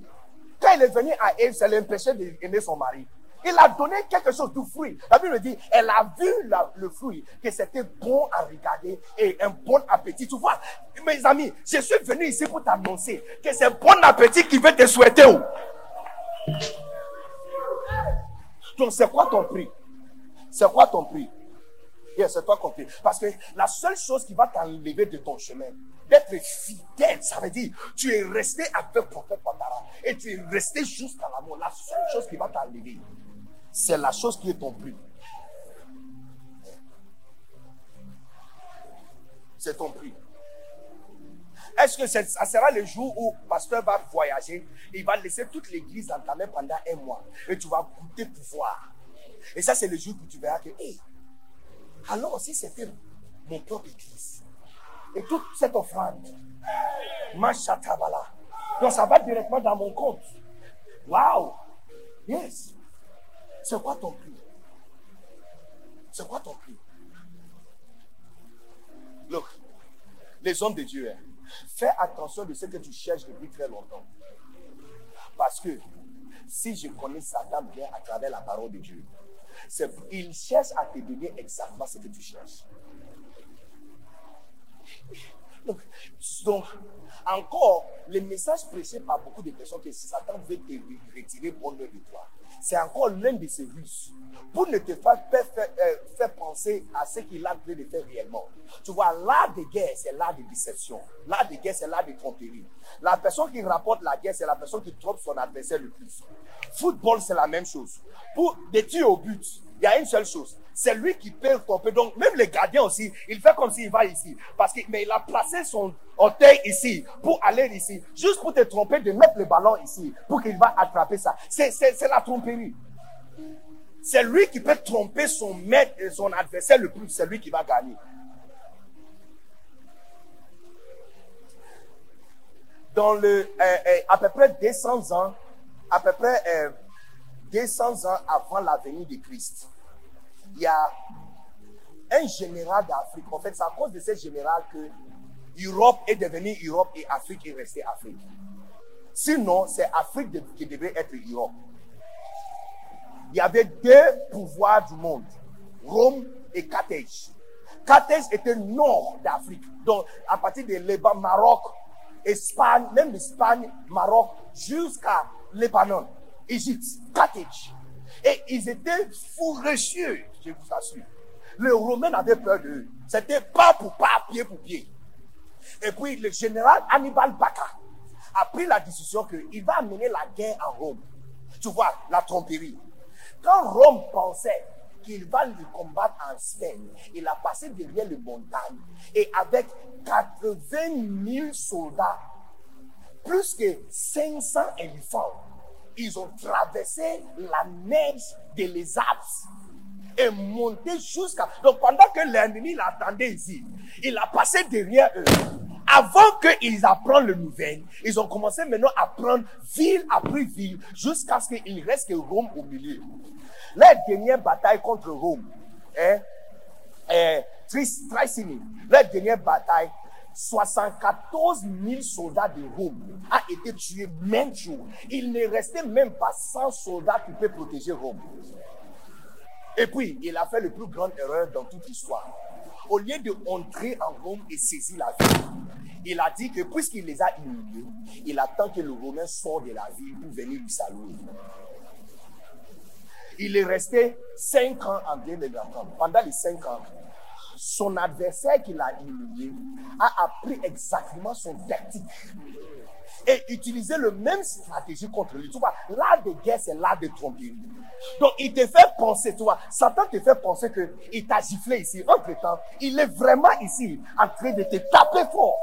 S2: Quand il est venu à Ève, ça l'empêchait d'aimer son mari. Il a donné quelque chose de fruit. La Bible dit, elle a vu le fruit, que c'était bon à regarder et un bon appétit. Tu vois, mes amis, je suis venu ici pour t'annoncer que c'est bon appétit qui veut te souhaiter. Donc, c'est quoi ton prix? C'est quoi ton prix? C'est toi compris. Parce que la seule chose qui va t'enlever de ton chemin, d'être fidèle, ça veut dire, tu es resté avec prophète Patara et tu es resté jusqu'à la mort. La seule chose qui va t'enlever, c'est la chose qui est ton prix. C'est ton prix. Est-ce que ça sera le jour où le pasteur va voyager, il va laisser toute l'église dans ta main pendant un mois et tu vas goûter pouvoir. Et ça, c'est le jour où tu verras que, alors si c'était mon propre église, et toute cette offrande, Machatabala, donc ça va directement dans mon compte. Waouh! Yes! C'est quoi ton prix? C'est quoi ton prix? Look, les hommes de Dieu, hein, fais attention de ce que tu cherches depuis très longtemps. Parce que si je connais Satan bien à travers la parole de Dieu, il cherche à te donner exactement ce que tu cherches. Donc, encore, le message prêché par beaucoup de personnes que Satan veut te retirer bonheur de toi, c'est encore l'un de ses ruses pour ne te pas faire, euh, faire, penser à ce qu'il a envie de faire réellement. Tu vois, l'art de guerre, c'est l'art de déception. L'art de guerre, c'est l'art de tromperie. La personne qui rapporte la guerre, c'est la personne qui trompe son adversaire le plus. Football, c'est la même chose. Pour des au but, il y a une seule chose. C'est lui qui peut tromper. Donc, même les gardiens aussi, il fait comme s'il va ici. Parce que, mais il a placé son orteil ici pour aller ici. Juste pour te tromper de mettre le ballon ici. Pour qu'il va attraper ça. C'est, la tromperie. C'est lui qui peut tromper son maître son adversaire le plus. C'est lui qui va gagner. Dans le, euh, euh, à peu près 200 ans, à peu près euh, 200 ans avant la venue de Christ, il y a un général d'Afrique. En fait, c'est à cause de ce général que l'Europe est devenue Europe et Afrique est restée Afrique. Sinon, c'est Afrique qui devait être Europe. Il y avait deux pouvoirs du monde, Rome et Carthage. Carthage était nord d'Afrique. Donc, à partir de Liban, Maroc, Espagne, même l'Espagne, Maroc, jusqu'à Libanon. Égypte, Carthage. Et ils étaient fourrecieux, je vous assure. Les Romains avaient peur d'eux. C'était pas pour pas, pied pour pied. Et puis le général Hannibal Bacca a pris la décision qu'il va amener la guerre en Rome. Tu vois, la tromperie. Quand Rome pensait qu'il va le combattre en Spain, il a passé derrière les montagnes et avec 80 000 soldats, plus que 500 éléphants, ils ont traversé la neige de les Alpes et monté jusqu'à. Donc pendant que l'ennemi l'attendait ici, il a passé derrière eux. Avant qu'ils apprennent le nouvel, ils ont commencé maintenant à prendre ville après ville jusqu'à ce qu'il reste Rome au milieu. La dernière bataille contre Rome, hein, eh, Tricini, la dernière bataille, 74 000 soldats de Rome a été tués même jour. Il ne restait même pas 100 soldats qui peuvent protéger Rome. Et puis, il a fait le plus grande erreur dans toute l'histoire. Au lieu de entrer en Rome et saisir la ville, il a dit que puisqu'il les a humiliés, il attend que le Romain sorte de la ville pour venir lui saluer. Il est resté 5 ans en guerre de Pendant les 5 ans, son adversaire qui l'a humilié a appris exactement son tactique et utilisé le même stratégie contre lui. Tu vois, l'art de guerre, c'est l'art de tromper. Donc, il te fait penser, tu vois, Satan te fait penser qu'il t'a giflé ici. Entre temps, il est vraiment ici en train de te taper fort.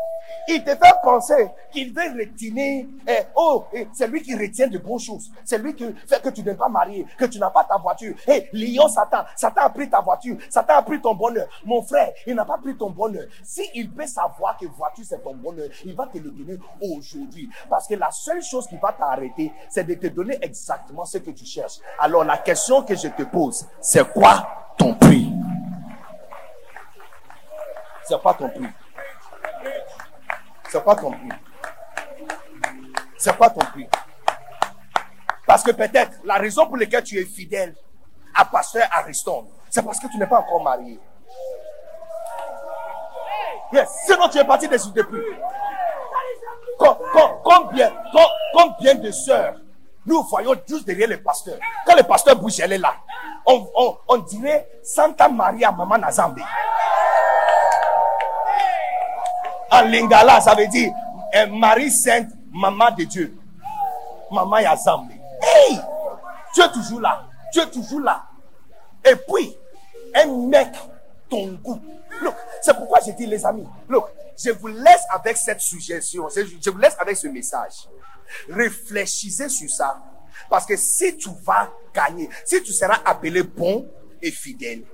S2: Il te fait penser qu'il veut retenir. Eh, oh, eh, c'est lui qui retient de bonnes choses. C'est lui qui fait que tu n'es pas marié, que tu n'as pas ta voiture. Eh, lion Satan, Satan a pris ta voiture, Satan a pris ton bonheur. Mon frère, il n'a pas pris ton bonheur. S'il peut savoir que voiture c'est ton bonheur, il va te le donner aujourd'hui. Parce que la seule chose qui va t'arrêter, c'est de te donner exactement ce que tu cherches. Alors la question que je te pose, c'est quoi ton prix? C'est pas ton prix. C'est pas ton prix. C'est pas ton prix. Parce que peut-être la raison pour laquelle tu es fidèle à pasteur Ariston, c'est parce que tu n'es pas encore marié. Yes. Sinon, tu es parti des depuis. Combien, combien de sœurs nous voyons juste derrière le pasteur. Quand le pasteur bouge, elle est là. On, on, on dirait Santa Maria Maman Nazambi. En lingala, ça veut dire Marie sainte, maman de Dieu. Maman Yazambi. Hey! Tu es toujours là. Tu es toujours là. Et puis, un mec, ton goût. Look, c'est pourquoi j'ai dit, les amis, look, je vous laisse avec cette suggestion, je vous laisse avec ce message. Réfléchissez sur ça. Parce que si tu vas gagner, si tu seras appelé bon et fidèle,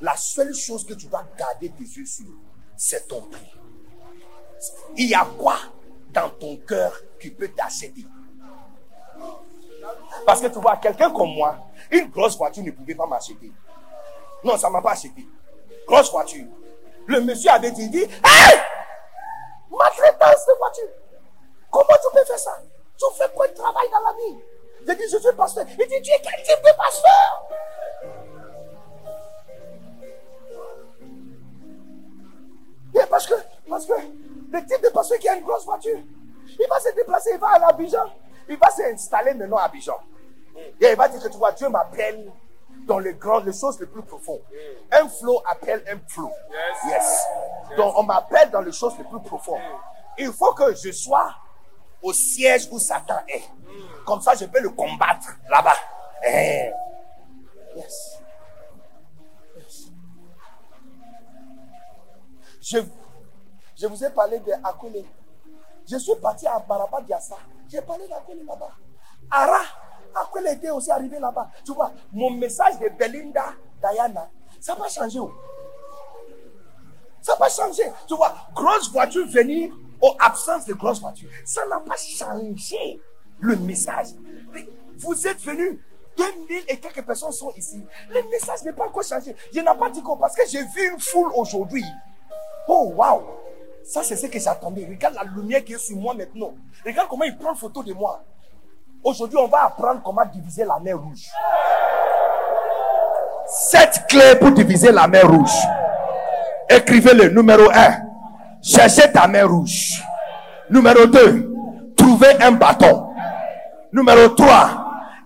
S2: la seule chose que tu dois garder tes yeux sur, c'est ton prix. Il y a quoi dans ton cœur qui peut t'acheter Parce que tu vois, quelqu'un comme moi, une grosse voiture ne pouvait pas m'acheter. Non, ça ne m'a pas acheté. Grosse voiture. Le monsieur avait dit, dit Hey Maltraitance de voiture. Comment tu peux faire ça? Tu fais quoi de travail dans la vie? J'ai dit, je suis pasteur. Il dit, tu es quel type de pasteur? Parce que, parce que le type de pasteur qui a une grosse voiture, il va se déplacer, il va à l'Abidjan. Il va s'installer maintenant à Abidjan. Et il va dire que tu vois, Dieu m'appelle dans les grandes, les choses les plus profondes. Un flot appelle un flot. Yes. Donc on m'appelle dans les choses les plus profondes. Il faut que je sois au siège où Satan est. Comme ça, je peux le combattre là-bas. Eh. Yes. yes. Je, je vous ai parlé de. Je suis parti à Baraba Diassa. J'ai parlé d'Akone là-bas. Ara, Akone était aussi arrivé là-bas. Tu vois, mon message de Belinda, Diana, ça va changer. Oh. Ça va changer. Tu vois, grosse voiture venir aux absence de grosse voiture. Ça n'a pas changé le message. Vous êtes venus 2000 et quelques personnes sont ici. Le message n'est pas encore changé. Je n'ai pas dit quoi parce que j'ai vu une foule aujourd'hui. Oh, waouh! Ça, c'est ce que j'attendais. Regarde la lumière qui est sur moi maintenant. Regarde comment il prend photo de moi. Aujourd'hui, on va apprendre comment diviser la mer rouge. Sept clés pour diviser la mer rouge. Écrivez-le. Numéro 1. Cherchez ta mer rouge. Numéro 2. Trouvez un bâton. Numéro 3.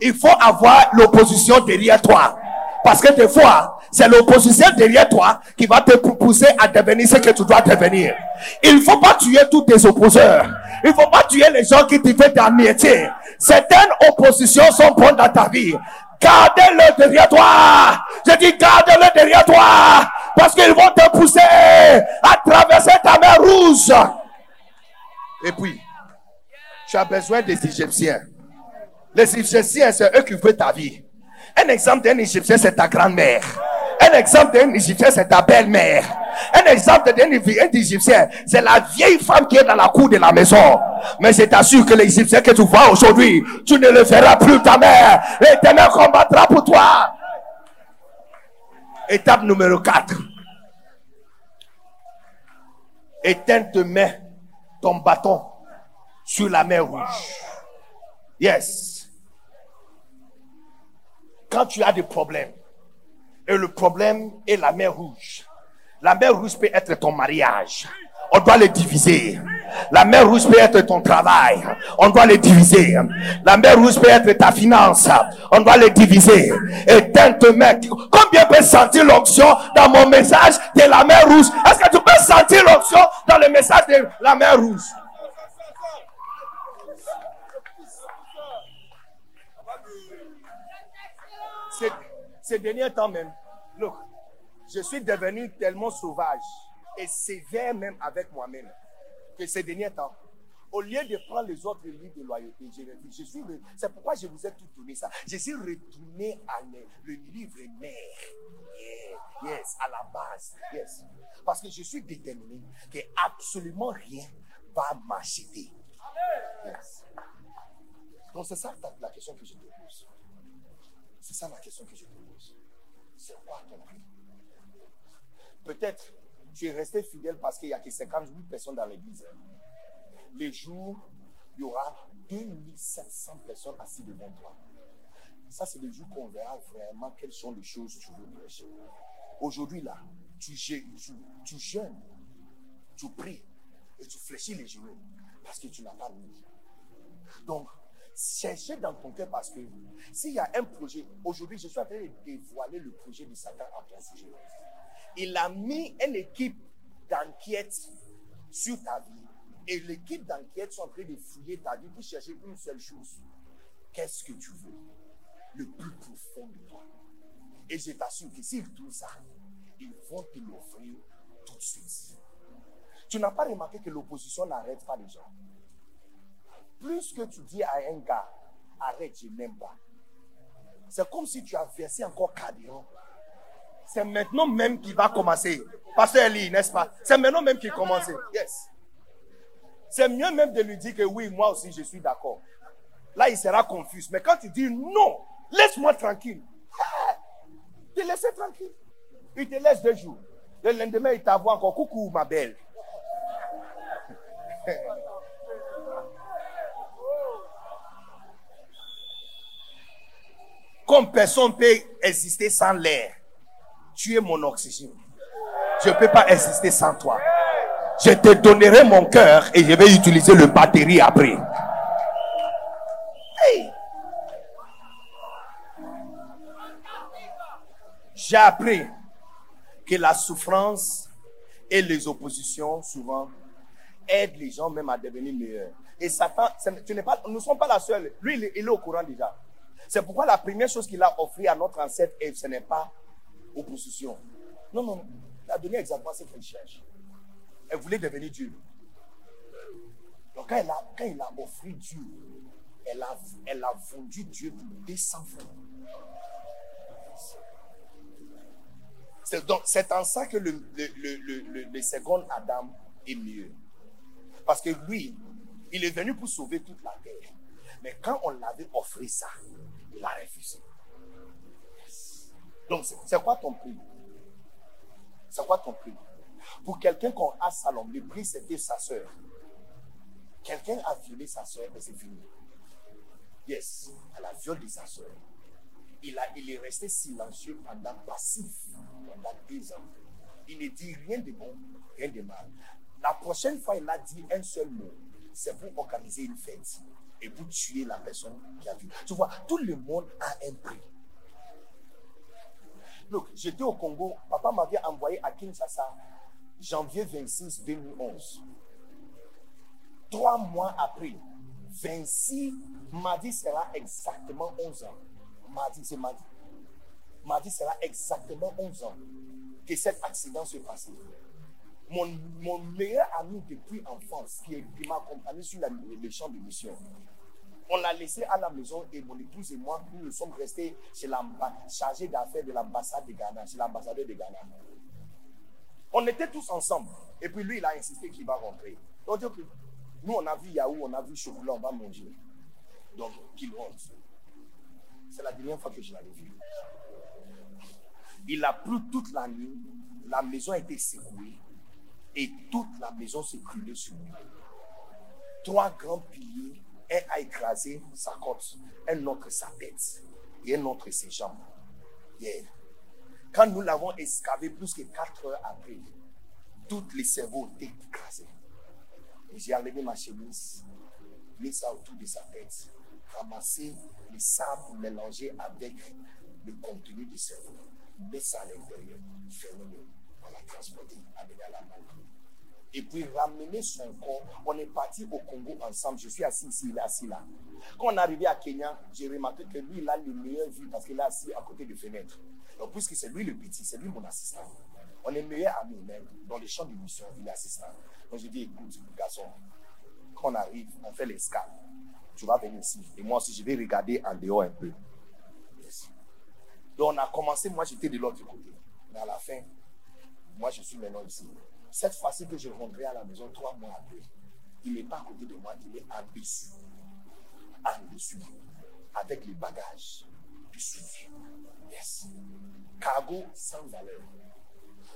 S2: Il faut avoir l'opposition derrière toi. Parce que des fois, c'est l'opposition derrière toi qui va te pousser à devenir ce que tu dois devenir. Il ne faut pas tuer tous tes opposeurs. Il ne faut pas tuer les gens qui te veulent métier. Certaines oppositions sont bonnes dans ta vie. Gardez-le derrière toi. Je dis gardez-le derrière toi. Parce qu'ils vont te pousser à traverser ta mer rouge. Et puis, tu as besoin des Égyptiens. Les Égyptiens, c'est eux qui veulent ta vie. Un exemple d'un Égyptien, c'est ta grand-mère. Un exemple d'un Égyptien, c'est ta belle-mère. Un exemple d'un Égyptien, c'est la vieille femme qui est dans la cour de la maison. Mais je t'assure que l'Égyptien que tu vois aujourd'hui, tu ne le verras plus ta mère. L'éternel combattra pour toi. Étape numéro 4. Éteins te mets ton bâton sur la mer rouge. Yes quand tu as des problèmes, et le problème est la mer rouge, la mer rouge peut être ton mariage. On doit les diviser. La mer rouge peut être ton travail. On doit les diviser. La mer rouge peut être ta finance. On doit les diviser. Et te mec. Combien peut sentir l'onction dans mon message de la mer rouge? Est-ce que tu peux sentir l'onction dans le message de la mer rouge? Ces derniers temps même, look, je suis devenu tellement sauvage et sévère même avec moi-même. que ces derniers temps, au lieu de prendre les autres livres de loyauté, je, je suis, c'est pourquoi je vous ai tout donné ça. Je suis retourné à le, livre mère. Yeah, yes, à la base. Yes. Parce que je suis déterminé que absolument rien va m'acheter. Yes. Donc c'est ça la question que je te pose. C'est ça la question que je te pose. C'est quoi ton prix? Peut-être tu es resté fidèle parce qu'il n'y a que 58 personnes dans l'église. Les jours, il y aura 2700 personnes assises devant toi. Ça, c'est le jour qu'on verra vraiment quelles sont les choses que tu veux prêcher. Aujourd'hui, là, tu, tu, tu jeûnes, tu pries et tu fléchis les genoux parce que tu n'as pas mis. Donc, cherchez dans ton cœur parce que s'il y a un projet, aujourd'hui, je suis en train de dévoiler le projet de Satan en ton sujet. Il a mis une équipe d'enquête sur ta vie. Et l'équipe d'enquête sont en train de fouiller ta vie pour chercher une seule chose. Qu'est-ce que tu veux? Le plus profond de toi. Et je t'assure que s'ils trouvent ça, ils vont te l'offrir tout de suite. Tu n'as pas remarqué que l'opposition n'arrête pas les gens. Plus que tu dis à un gars, arrête, je n'aime pas. C'est comme si tu as versé encore carburant. C'est maintenant même qu'il va commencer. Pasteur Eli, n'est-ce pas? C'est maintenant même qu'il commence. Yes. C'est mieux même de lui dire que oui, moi aussi je suis d'accord. Là, il sera confus. Mais quand tu dis non, laisse-moi tranquille. te laisser tranquille. Il te laisse deux jours. Le lendemain, il t'avoue encore coucou, ma belle. (laughs) Comme personne ne peut exister sans l'air, tu es mon oxygène. Je ne peux pas exister sans toi. Je te donnerai mon cœur et je vais utiliser le batterie après. J'ai appris que la souffrance et les oppositions, souvent, aident les gens même à devenir meilleurs. Et Satan, nous ne sommes pas la seule. Lui, il est, au courant déjà. C'est pourquoi la première chose qu'il a offert à notre ancêtre, ce n'est pas opposition. Non, non, il a donné exactement ce qu'il cherche. Elle voulait devenir Dieu. Donc quand, il a offert Dieu, elle a, vendu Dieu pour 200 francs. C'est, en ça que le, second Adam est mieux. Parce que lui, il est venu pour sauver toute la terre. Mais quand on l'avait offert ça, il a refusé. Donc, c'est quoi ton prix? C'est quoi ton prix? Pour quelqu'un qu'on a Salom, le prix c'était sa soeur. Quelqu'un a violé sa soeur et c'est fini. Yes, elle a violé sa soeur. Il, a, il est resté silencieux pendant passif, pendant deux ans. Il ne dit rien de bon, rien de mal. La prochaine fois, il a dit un seul mot. C'est pour organiser une fête et pour tuer la personne qui a vu. Tu vois, tout le monde a un prix. Look, j'étais au Congo. Papa m'avait envoyé à Kinshasa janvier 26 2011. Trois mois après, 26, mardi sera exactement 11 ans. Mardi, c'est mardi. Mardi sera exactement 11 ans que cet accident s'est passé. Mon, meilleur ami depuis enfance, qui, qui m'a accompagné sur la, le champ de mission, on l'a laissé à la maison et mon épouse et moi, nous, sommes restés chez chargés d'affaires de l'ambassade de Ghana, chez l'ambassadeur de Ghana. On était tous ensemble. Et puis lui, il a insisté qu'il va rentrer. Donc, nous, on a vu Yahoo, on a vu chocolat, on va manger. Donc, qu'il rentre. C'est la dernière fois que je l'avais vu. Il a plu toute la nuit. La maison a été secouée. Et toute la maison s'est brûlée sur lui. Trois grands piliers un a écrasé sa côte, un autre sa tête et un autre ses jambes. Quand nous l'avons escavé plus que quatre heures après, tous les cerveaux étaient écrasés. J'ai enlevé ma chemise, mis ça autour de sa tête, ramassé le sable mélangé avec le contenu du cerveau, mis ça à l'intérieur, fermé, et puis ramener son corps. On est parti au Congo ensemble. Je suis assis ici, il est assis là. Quand on est arrivé à Kenya, j'ai remarqué que lui, il a le meilleur vue parce qu'il est assis à côté de fenêtre. Donc, puisque c'est lui le petit, c'est lui mon assistant. On est meilleurs amis, mais dans les champs de mission, il est assistant. Donc je dis, écoute, garçon, quand on arrive, on fait l'escale. Tu vas venir ici. Et moi aussi, je vais regarder en dehors un peu. Donc on a commencé, moi j'étais de l'autre côté. Mais à la fin, moi je suis maintenant ici. Cette fois-ci que je rentrerai à la maison trois mois après, il n'est pas à côté de moi, il est en dessus. En dessus. Avec les bagages suivi. Yes. Cargo sans valeur.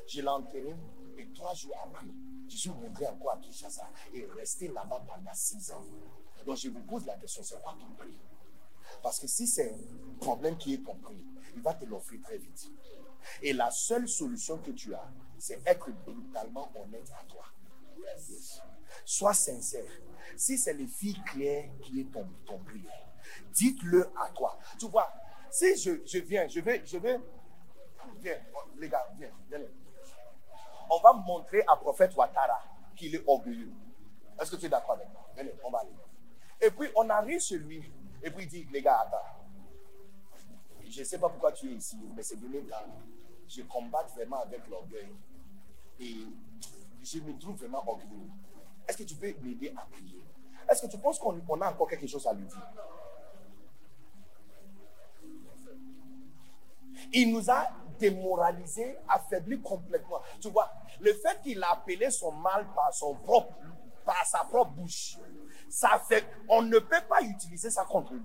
S2: Je l'ai enterré et trois jours après, je suis encore à Kinshasa et resté là-bas pendant six ans. Donc je vous pose la question, c'est quoi ton prix? Parce que si c'est un problème qui est ton prix, il va te l'offrir très vite. Et la seule solution que tu as, c'est être brutalement honnête à toi. Sois sincère. Si c'est les filles claires qui est ton, ton prix, dites-le à toi. Tu vois, si je, je viens, je vais, je vais, viens, les gars, viens, viens. On va montrer à prophète Ouattara qu'il est orgueilleux. Est-ce que tu es d'accord avec moi? Venez, on va aller. Et puis on arrive chez lui, et puis il dit, les gars, attends. Je ne sais pas pourquoi tu es ici, mais c'est donné temps. Je combatte vraiment avec l'orgueil. Et je me trouve vraiment orgueilleux. Est-ce que tu peux m'aider à prier? Est-ce que tu penses qu'on on a encore quelque chose à lui dire? Il nous a démoralisé, affaibli complètement. Tu vois, le fait qu'il a appelé son mal par sa propre bouche, ça fait, on ne peut pas utiliser ça contre lui.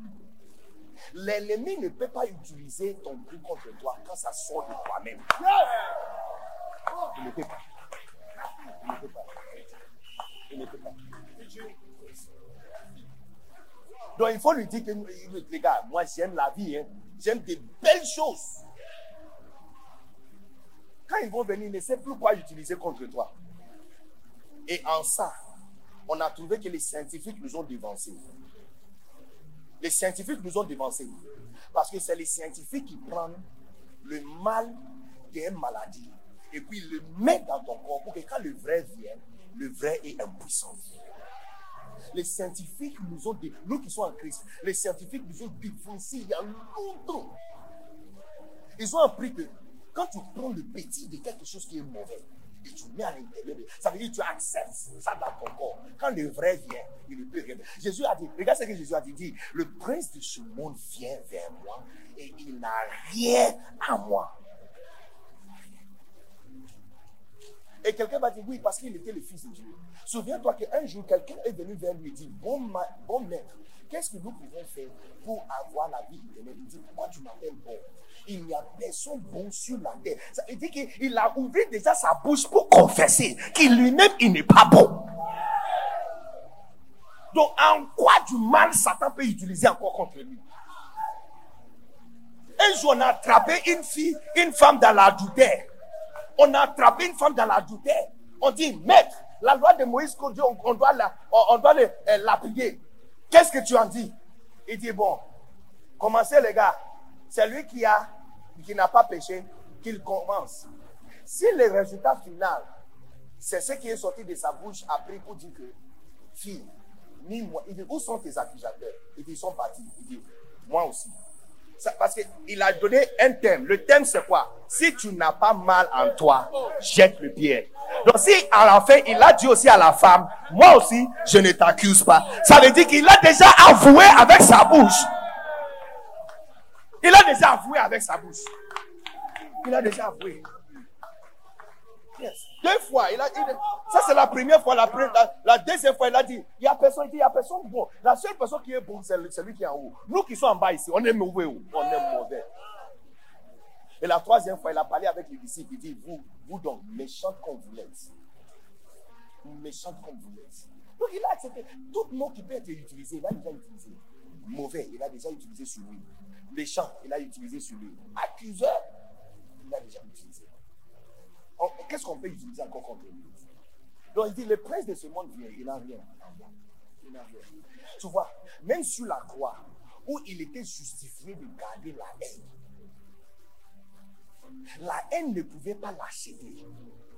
S2: L'ennemi ne peut pas utiliser ton bruit contre toi quand ça sort de toi-même. Il ne peut pas. Il ne peut pas. Il ne peut pas. Donc il faut lui dire que les gars, moi j'aime la vie, hein. j'aime des belles choses. Quand ils vont venir, ne sait plus quoi utiliser contre toi. Et en ça, on a trouvé que les scientifiques nous ont devancés. Les scientifiques nous ont devancés. Parce que c'est les scientifiques qui prennent le mal d'une maladie et puis le mettent dans ton corps pour que quand le vrai vient, le vrai est impuissant. Les scientifiques nous ont dit, nous qui sommes en Christ, les scientifiques nous ont il y a longtemps. Ils ont appris que quand tu prends le petit de quelque chose qui est mauvais tu mets à l'intérieur, ça veut dire que tu acceptes ça dans ton corps. Quand le vrai vient, il ne peut rien. Jésus a dit, regarde ce que Jésus a dit, dit le prince de ce monde vient vers moi et il n'a rien à moi. Et quelqu'un va dire oui, parce qu'il était le fils de Dieu. Souviens-toi qu'un jour, quelqu'un est venu vers lui et dit Bon, maître, qu'est-ce que nous pouvons faire pour avoir la vie éternelle? Il dit Pourquoi tu m'appelles bon Il n'y a personne bon sur la terre. Ça veut dire qu'il a ouvert déjà sa bouche pour confesser qu'il lui-même, il n'est pas bon. Donc, en quoi du mal Satan peut utiliser encore contre lui? Un jour, on a attrapé une fille, une femme dans l'adultère on a attrapé une femme dans la douteur. On dit, maître, la loi de Moïse on, on doit la, on doit euh, l'appliquer. Qu'est-ce que tu en dis? Il dit, bon, commencez les gars. C'est lui qui a, qui n'a pas péché, qu'il commence. Si le résultat final, c'est ce qui est sorti de sa bouche après pour dire que, fille, ni moi, il dit, où sont tes accusateurs? Il dit, ils sont partis. Il dit, moi aussi parce qu'il a donné un thème. Le thème, c'est quoi? Si tu n'as pas mal en toi, jette le pierre. Donc, si à la fin, il a dit aussi à la femme, moi aussi, je ne t'accuse pas. Ça veut dire qu'il a déjà avoué avec sa bouche. Il a déjà avoué avec sa bouche. Il a déjà avoué. Deux fois, il a dit, ça c'est la première fois, la, deuxième fois, il a dit, il n'y a personne, il dit, il y a personne bon. La seule personne qui est bon, c'est celui qui est en haut. Nous qui sommes en bas ici, on est mauvais, on est mauvais. Et la troisième fois, il a parlé avec les disciples, il dit, vous, vous donc, méchants comme vous l'êtes. Méchants comme vous l'êtes. Donc il a accepté. Tout mot qui peut être utilisé, il a déjà utilisé. Mauvais, il a déjà utilisé sur lui. Méchant, il a utilisé sur lui. Accuseur, il a déjà utilisé. Qu'est-ce qu'on peut utiliser encore contre lui Donc il dit, le prince de ce monde vient, il n'a rien. Il. Tu vois, même sur la croix, où il était justifié de garder la haine, la haine ne pouvait pas l'acheter.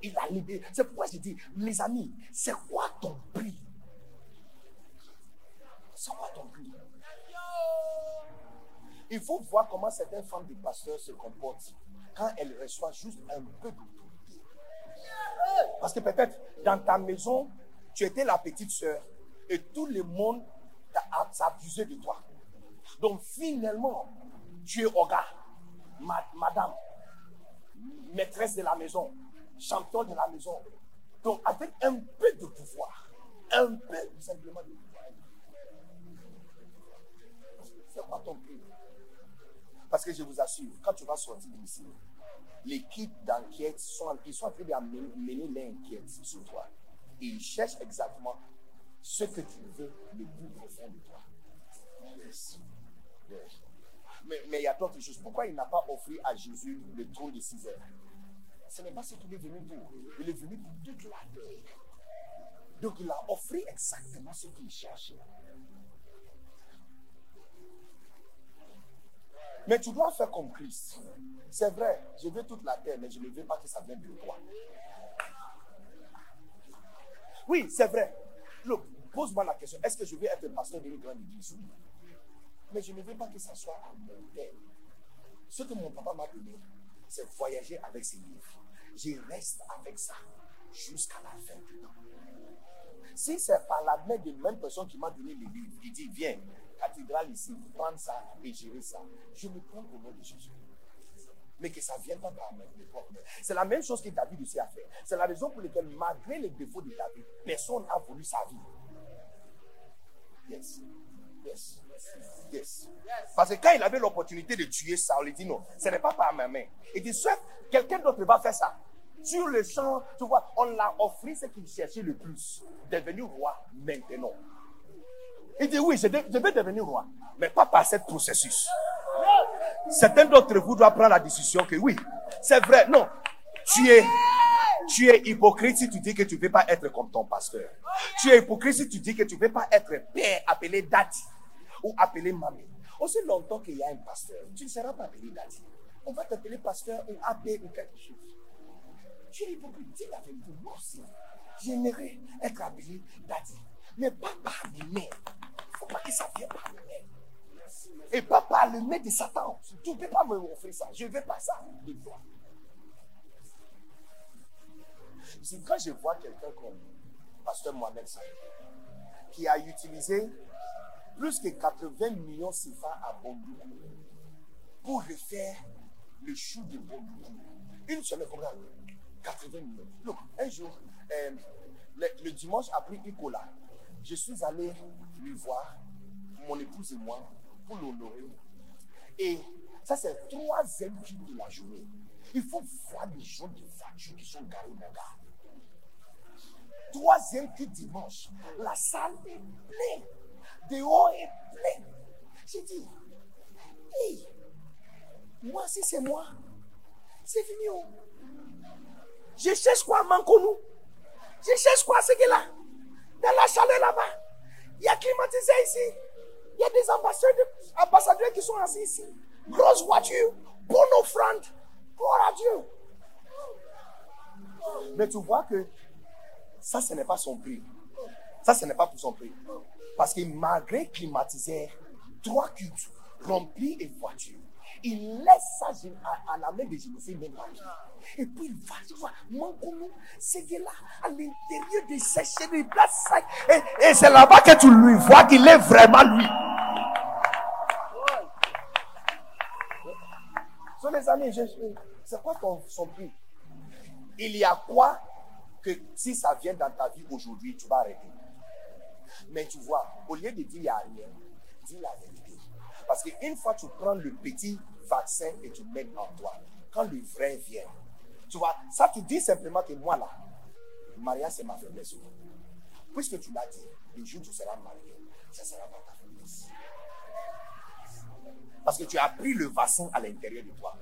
S2: Il a libéré. C'est pourquoi je dis, mes amis, c'est quoi ton prix? C'est quoi ton prix? Il faut voir comment certaines femmes de pasteurs se comportent quand elles reçoivent juste un peu de Parce que peut-être dans ta maison, tu étais la petite sœur et tout le monde abusé de toi. Donc finalement, tu es Oga, madame, maîtresse de la maison, champion de la maison. Donc avec un peu de pouvoir, un peu simplement de pouvoir. Parce que je vous assure, quand tu vas sortir d'ici, l'équipe d'enquête, ils sont en train de mener l'enquête sur toi. Ils cherchent exactement ce que tu veux le plus profond de toi. Mais, il y a d'autres choses. Pourquoi il n'a pas offert à Jésus le trône de 6 heures? Ce n'est pas ce qu'il est venu pour. Il est venu pour toute la terre. Donc il a offert exactement ce qu'il cherchait. Mais tu dois faire comme Christ. C'est vrai, je veux toute la terre, mais je ne veux pas que ça vienne de toi. Oui, c'est vrai. Pose-moi la question, est-ce que je veux être pasteur d'une grande église? Mais je ne veux pas que ça soit à mon père. Ce que mon papa m'a donné, c'est voyager avec ses livres. Je reste avec ça jusqu'à la fin du temps. Si c'est par la main de même personne qui m'a donné les livres, il dit, viens, cathédrale ici, prendre ça et gérer ça. Je me prends au nom de Jésus. Mais que ça ne vienne pas par mes propres C'est la même chose que David aussi a fait. C'est la raison pour laquelle, malgré les défauts de David, personne n'a voulu sa vie. Yes. Yes. Yes. Parce que quand il avait l'opportunité de tuer ça, on lui dit non, ce n'est pas par ma main. Il dit, soit quelqu'un d'autre va faire ça. Sur le champ, tu vois, on l'a offert ce qu'il cherchait le plus, devenir roi maintenant. Il dit oui, je, vais devenir roi, mais pas par ce processus. Certains d'entre vous doivent prendre la décision que oui, c'est vrai, non, tu es, tu es hypocrite si tu dis que tu ne veux pas être comme ton pasteur. Tu es hypocrite si tu dis que tu ne veux pas être père appelé Dati ou appelé mamie. Aussi longtemps qu'il y a un pasteur, tu ne seras pas appelé Dati. On va t'appeler pasteur ou abbé ou quelque chose. Tu es hypocrite. Dis la vérité. Moi aussi, j'aimerais être appelé Dati. Mais pas par mes mains. Il ne faut pas que ça vienne par mes mains. Et pas par le nez de Satan. Tu ne peux pas me offrir ça. Je ne veux pas ça de toi. C'est quand je vois quelqu'un comme Pasteur Mohamed qui a utilisé plus que 80 millions de CFA à Bondoukou pour refaire le chou de Bondoukou. Une semaine, combien 80 millions. Donc, un jour, euh, le, dimanche après Nicolas, je suis allé lui voir, mon épouse et moi, pour l'honorer. Et ça, c'est le troisième jour de la journée. Il faut voir des gens de voitures qui sont garés là Troisième qui dimanche, la salle est pleine. Dehors est pleine. J'ai dit, hey, moi, si c'est moi, c'est fini. Oh. Je cherche quoi, Mankounou Je cherche quoi, ce qui là Dans la chaleur là-bas. Il y a climatisé ici. Il y a des ambassadeurs, qui sont assis ici. Grosse voiture, bonne offrande. Gloire à. Mais tu vois que ça, ce n'est pas son prix. Ça, ce n'est pas pour son prix. Parce que malgré climatisé, trois cultes remplis et voitures, il laisse ça à, la main de Jésus. Et puis il va, tu vois, Mankoumou, c'est là, à l'intérieur de ses cheveux, il place ça. Et, c'est là-bas que tu lui vois qu'il est vraiment lui. So, les amis, c'est quoi ton, son prix? Il y a quoi que si ça vient dans ta vie aujourd'hui, tu vas arrêter? Mais tu vois, au lieu de dire il n'y a rien, dis la vérité. Parce qu'une fois tu prends le petit vaccin et tu mets en toi, quand le vrai vient, tu vois, ça tu dis simplement que moi là, le mariage c'est ma faiblesse. Puisque tu l'as dit, le jour où tu seras marié, ça sera pas ta faiblesse. Parce que tu as pris le vaccin à l'intérieur de toi.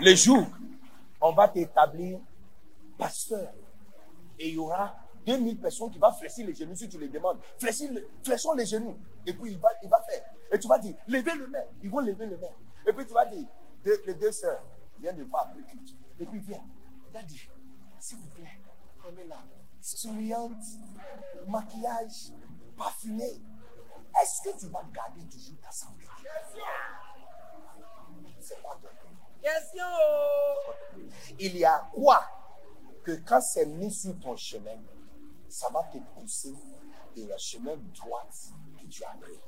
S2: Le jour, on va t'établir pasteur. Et il y aura 2000 personnes qui vont fléchir les genoux si tu les demandes. Fléchir, fléchons les genoux. Et puis il va, il va faire. Et tu vas dire, levez le main. Ils vont lever le main. Et puis tu vas dire, les deux sœurs viennent de voir culte. Et puis viens, Daddy, s'il vous plaît, on est là, souriante, maquillage, parfumé. Est-ce que tu vas garder toujours ta santé? C'est quoi ton Il y a quoi que quand c'est mis sur ton chemin, ça va te pousser vers le chemin droit que tu as pris?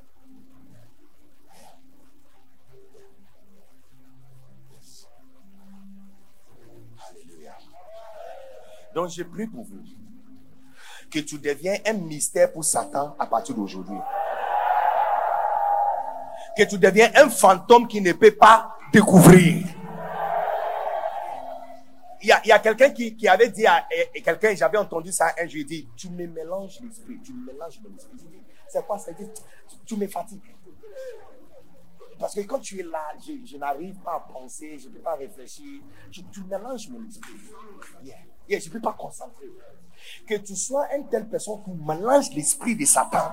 S2: Alléluia. Donc je prie pour vous que tu deviens un mystère pour Satan à partir d'aujourd'hui. Que tu deviens un fantôme qui ne peut pas découvrir. Il y a, quelqu'un qui, avait dit à quelqu'un, j'avais entendu ça un jour, il dit, tu me mélanges l'esprit, tu me mélanges mon esprit. C'est quoi Il dit, tu, me fatigues. Parce que quand tu es là, je, n'arrive pas à penser, je ne peux pas réfléchir. Tu, mélanges mon esprit. Yeah, je ne peux pas concentrer. Que tu sois une telle personne qui mélange l'esprit de Satan.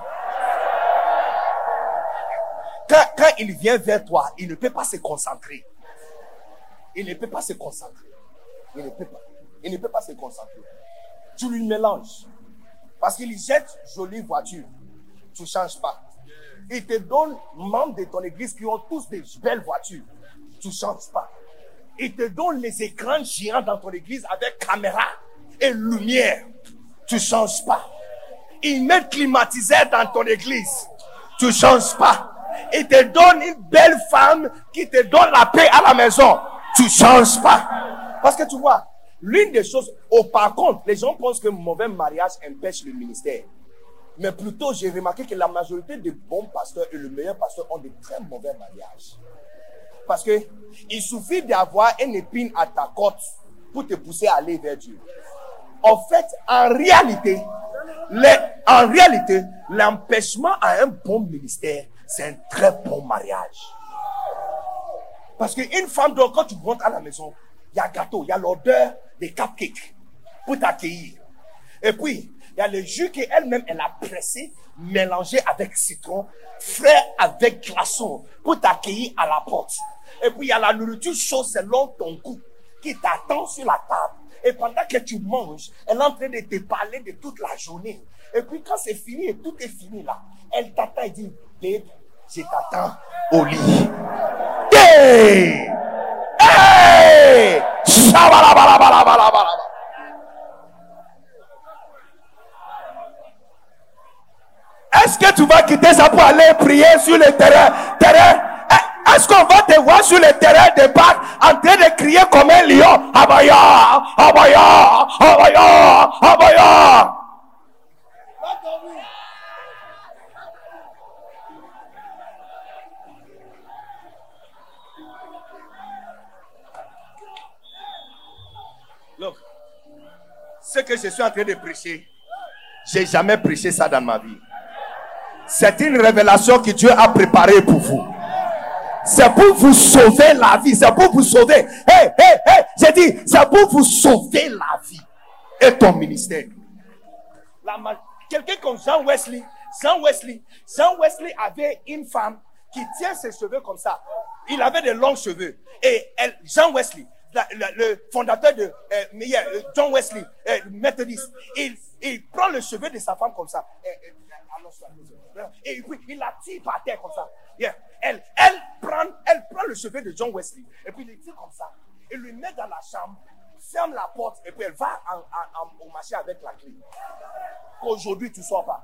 S2: Quand, quand il vient vers toi, il ne peut pas se concentrer. Il ne peut pas se concentrer. Il ne peut pas. Il ne peut pas se concentrer. Tu lui mélanges. Parce qu'il jette jolie voiture. Tu ne changes pas. Il te donne membres de ton église qui ont tous des belles voitures. Tu ne changes pas. Il te donne les écrans géants dans ton église avec caméra et lumière. Tu ne changes pas. Il met climatiseur dans ton église. Tu ne changes pas. Il te donne une belle femme qui te donne la paix à la maison. Tu ne changes pas. Parce que tu vois, l'une des choses, oh, par contre, les gens pensent que mauvais mariage empêche le ministère. Mais plutôt, j'ai remarqué que la majorité des bons pasteurs et le meilleur pasteur ont de très mauvais mariages. Parce que il suffit d'avoir une épine à ta côte pour te pousser à aller vers Dieu. En fait, en réalité, en réalité, l'empêchement à un bon ministère, c'est un très bon mariage. Parce qu'une femme, quand tu rentres à la maison, il y a gâteau, il y a l'odeur des cupcakes pour t'accueillir. Et puis, il y a le jus qu'elle-même, elle a pressé, mélangé avec citron, frais avec glaçon, pour t'accueillir à la porte. Et puis, il y a la nourriture chaude selon ton goût, qui t'attend sur la table. Et pendant que tu manges, elle est en train de te parler de toute la journée. Et puis, quand c'est fini et tout est fini là, elle t'attend et dit, babe, je t'attends au lit. Est-ce que tu vas quitter ça pour aller prier sur le terrain? terrain? Eh, Est-ce qu'on va te voir sur le terrain de bac en train de crier comme un lion? Abaya! Abaya! Abaya! Abaya! Ce que je suis en train de prêcher, j'ai jamais prêché ça dans ma vie. C'est une révélation que Dieu a préparée pour vous. C'est pour vous sauver la vie. C'est pour vous sauver. Hey, hey, hey, j'ai dit, c'est pour vous sauver la vie et ton ministère. Quelqu'un comme Jean Wesley, Jean Wesley, Jean Wesley avait une femme qui tient ses cheveux comme ça. Il avait de longs cheveux. Et elle, Jean Wesley, le fondateur de euh, euh, John Wesley, euh, méthodiste, il, il prend le cheveu de sa femme comme ça. Allons-y, allons-y. Et puis il la tire par terre comme ça. Yeah. Elle, elle, prend, elle prend le cheveu de John Wesley et puis il le tire comme ça. Et lui met dans la chambre, ferme la porte et puis elle va en- en- au marché avec la clé. Qu'aujourd'hui tu ne sois pas.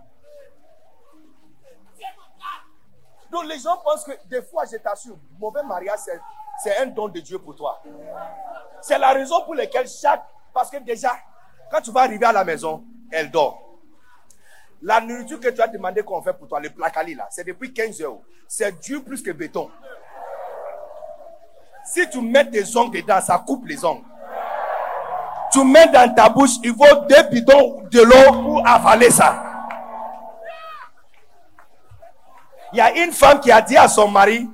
S2: Donc les gens pensent que des fois, je t'assure, mauvais mariage, c'est, c'est un don de Dieu pour toi. C'est la raison pour laquelle chaque... Parce que déjà, quand tu vas arriver à la maison, elle dort. La nourriture que tu as demandé qu'on fait pour toi, le placali là, c'est depuis 15 heures. C'est dur plus que béton. Si tu mets tes ongles dedans, ça coupe les ongles. Tu mets dans ta bouche, il faut deux bidons de l'eau pour avaler ça. Il y a une femme qui a dit à son mari,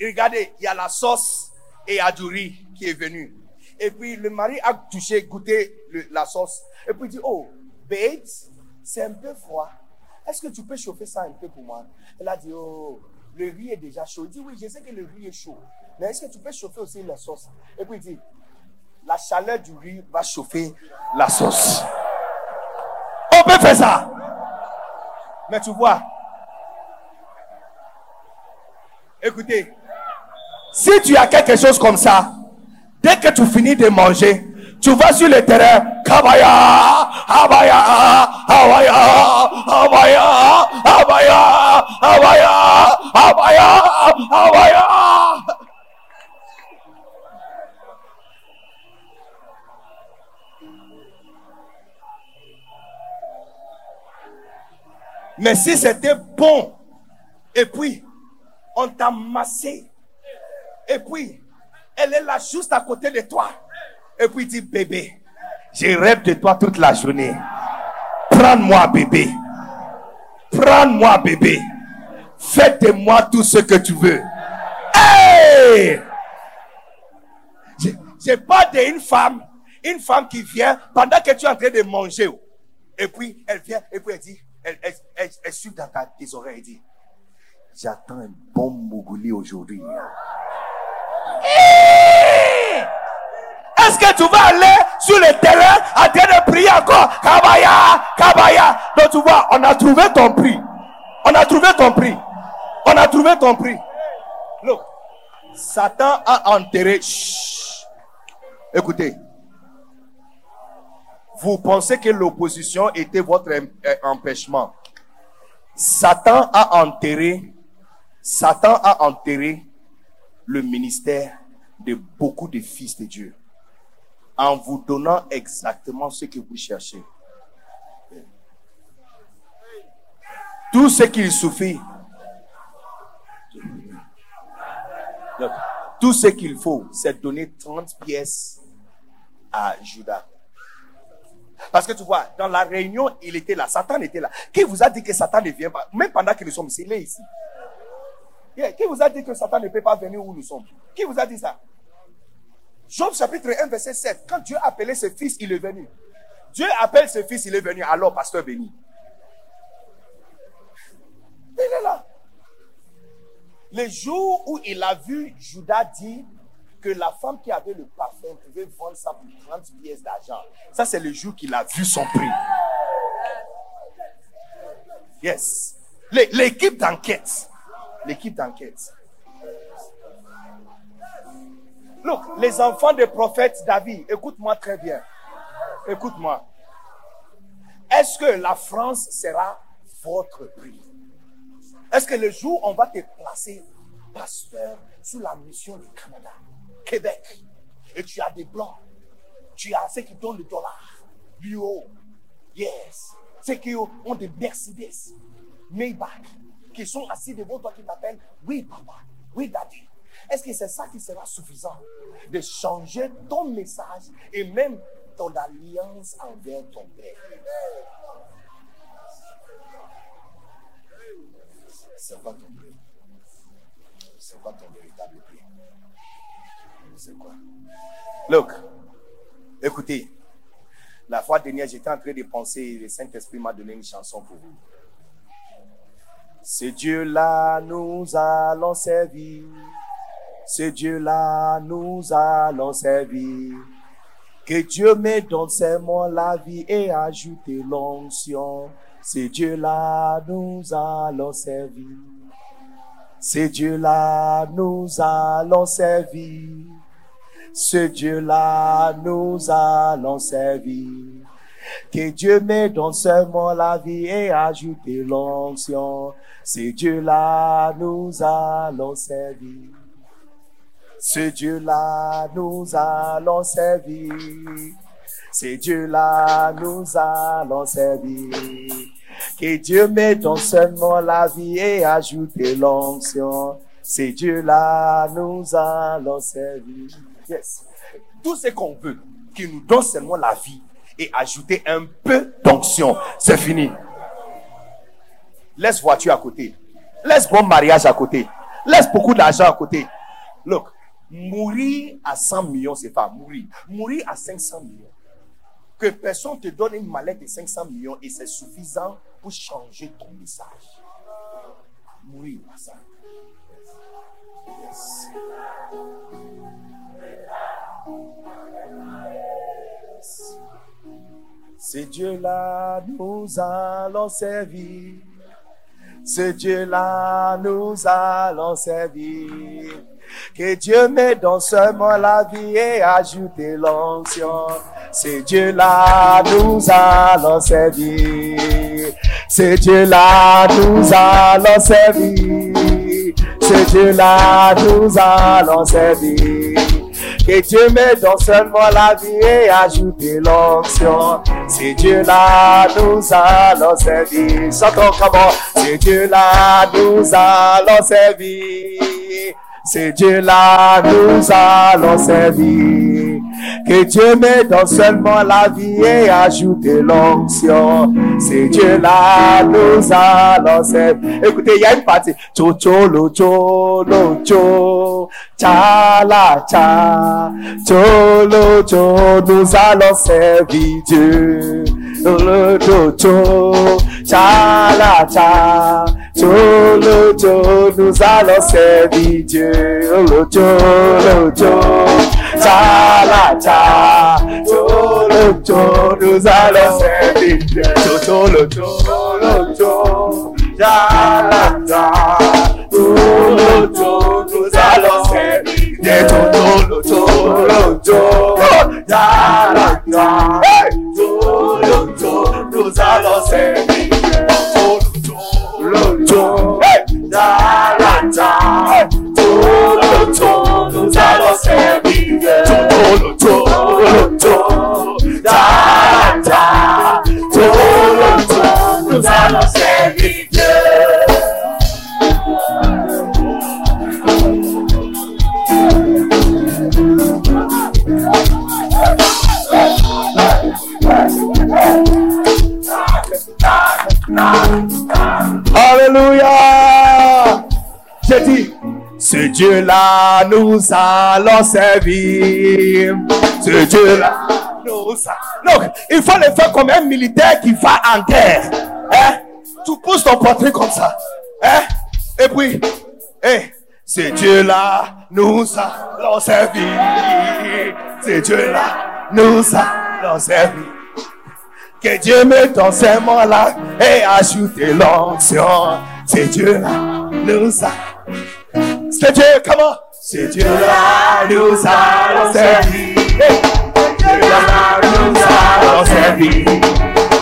S2: regardez, il y a la sauce et il y a du riz qui est venu. Et puis le mari a touché, goûté la sauce. Et puis il dit, oh, babes, c'est un peu froid. Est-ce que tu peux chauffer ça un peu pour moi? Elle a dit, oh, le riz est déjà chaud. Il dit, oui, je sais que le riz est chaud. Mais est-ce que tu peux chauffer aussi la sauce? Et puis il dit, la chaleur du riz va chauffer la sauce. On peut faire ça. Mais tu vois, écoutez, si tu as quelque chose comme ça, dès que tu finis de manger, tu vas sur le terrain, Abaya. Mais si c'était bon, et puis on t'a massé, et puis elle est là juste à côté de toi, et puis dit bébé, je rêve de toi toute la journée. Prends-moi bébé, prends-moi bébé, fais de moi tout ce que tu veux. Hey! Je pas d'une femme, une femme qui vient pendant que tu es en train de manger, et puis elle vient, et puis elle dit, elle, elle, elle, elle suit dans ta, tes oreilles et dit J'attends un bon Mougouli aujourd'hui. Est-ce que tu vas aller sur le terrain en train de prier encore? Kabaya, Kabaya. Donc tu vois, on a trouvé ton prix. On a trouvé ton prix. On a trouvé ton prix. Look, Satan a enterré. Écoutez, vous pensez que l'opposition était votre empêchement? Satan a enterré, Satan a enterré le ministère de beaucoup de fils de Dieu en vous donnant exactement ce que vous cherchez. Tout ce qu'il suffit, tout ce qu'il faut, c'est donner 30 pièces à Judas. Parce que tu vois, dans la réunion, il était là. Satan était là. Qui vous a dit que Satan ne vient pas? Même pendant que nous sommes ici, ici. Qui vous a dit que Satan ne peut pas venir où nous sommes? Qui vous a dit ça? Job chapitre 1, verset 7. Quand Dieu a appelé ses fils, il est venu. Dieu appelle ses fils, il est venu. Alors, pasteur béni. Il est là. Le jour où il a vu Judas dire que la femme qui avait le parfum pouvait vendre ça pour 30 pièces d'argent. Ça, c'est le jour qu'il a vu son prix. Yes. L'équipe d'enquête. L'équipe d'enquête. Look, les enfants des prophètes David, écoute-moi très bien. Écoute-moi. Est-ce que la France sera votre prix? Est-ce que le jour où on va te placer pasteur sous la mission du Canada, Québec, et tu as des blancs, tu as ceux qui donnent le dollar, l'euro, yes, ceux qui ont des Mercedes, Maybach, qui sont assis devant toi qui t'appellent, oui papa, oui daddy. Est-ce que c'est ça qui sera suffisant de changer ton message et même ton alliance envers ton père? C'est quoi ton prix? C'est quoi ton véritable prix? C'est quoi? Look, écoutez, la fois dernière, j'étais en train de penser, le Saint-Esprit m'a donné une chanson pour vous. C'est Dieu-là, nous allons servir. C'est Dieu-là, nous allons servir. Que Dieu me donne seulement la vie et ajoute l'onction. C'est Dieu-là, nous allons servir. C'est Dieu-là, nous allons servir. Ce Dieu-là, nous allons servir. Que Dieu me donne seulement la vie et ajoute l'onction. C'est Dieu-là, nous allons servir. Ce Dieu-là, nous allons servir. C'est Dieu-là, nous allons servir. Que Dieu me donne seulement la vie et ajoute l'onction. C'est Dieu-là, nous allons servir. Yes. Tout ce qu'on veut, qu'il nous donne seulement la vie et ajouter un peu d'onction. C'est fini. Laisse voiture à côté. Laisse bon mariage à côté. Laisse beaucoup d'argent à côté. Look, mourir à 100 millions, c'est pas mourir. Mourir à 500 millions. Que personne te donne une mallette de 500 millions et c'est suffisant pour changer ton message. Mourir à ça. C'est Dieu-là, nous allons servir. Ce Dieu-là, nous allons servir. Que Dieu me donne seulement la vie et ajouter l'onction. C'est Dieu-là, nous allons servir. C'est Dieu-là, nous allons servir. C'est Dieu-là, nous allons servir. Que Dieu me donne seulement la vie et ajouter l'onction. C'est Dieu là, nous allons servir. Chantons comment? C'est Dieu là, nous allons servir. C'est Dieu là, nous allons servir. Que Dieu me donne seulement la vie et ajouter l'onction. C'est Dieu là, nous allons servir. Écoutez, il y a une partie. Cho, cho, lo, cho, lo, cho. Cha, la, cha. Cho, lo, cho. Nous allons servir Dieu. Lo, lo, cho. Cha, la, cha. Cho, lo, cho. Nous allons servir Dieu. Lo, cho, lo, cho. Cha, la, cha. Cho, lo, cho. Nous allons servir Dieu. Cho, cho, lo, cho, lo, cho. Cha, la, cha. Cho, lo, cho. Nous allons servir Dieu. Cho, cho, ce Dieu-là, nous allons servir. Ce Dieu-là, nous allons. Donc, il faut le faire comme un militaire qui va en guerre. Hein? Tu pousses ton portrait comme ça. Hein? Et puis, eh, ce Dieu-là, nous allons servir. Ce Dieu-là, nous allons servir. Que Dieu me donne ces mots-là et ajoute l'onction. C'est Dieu là, nous a. C'est Dieu, comment? C'est Dieu là, nous allons servir. Hey. Dieu là, nous allons servir.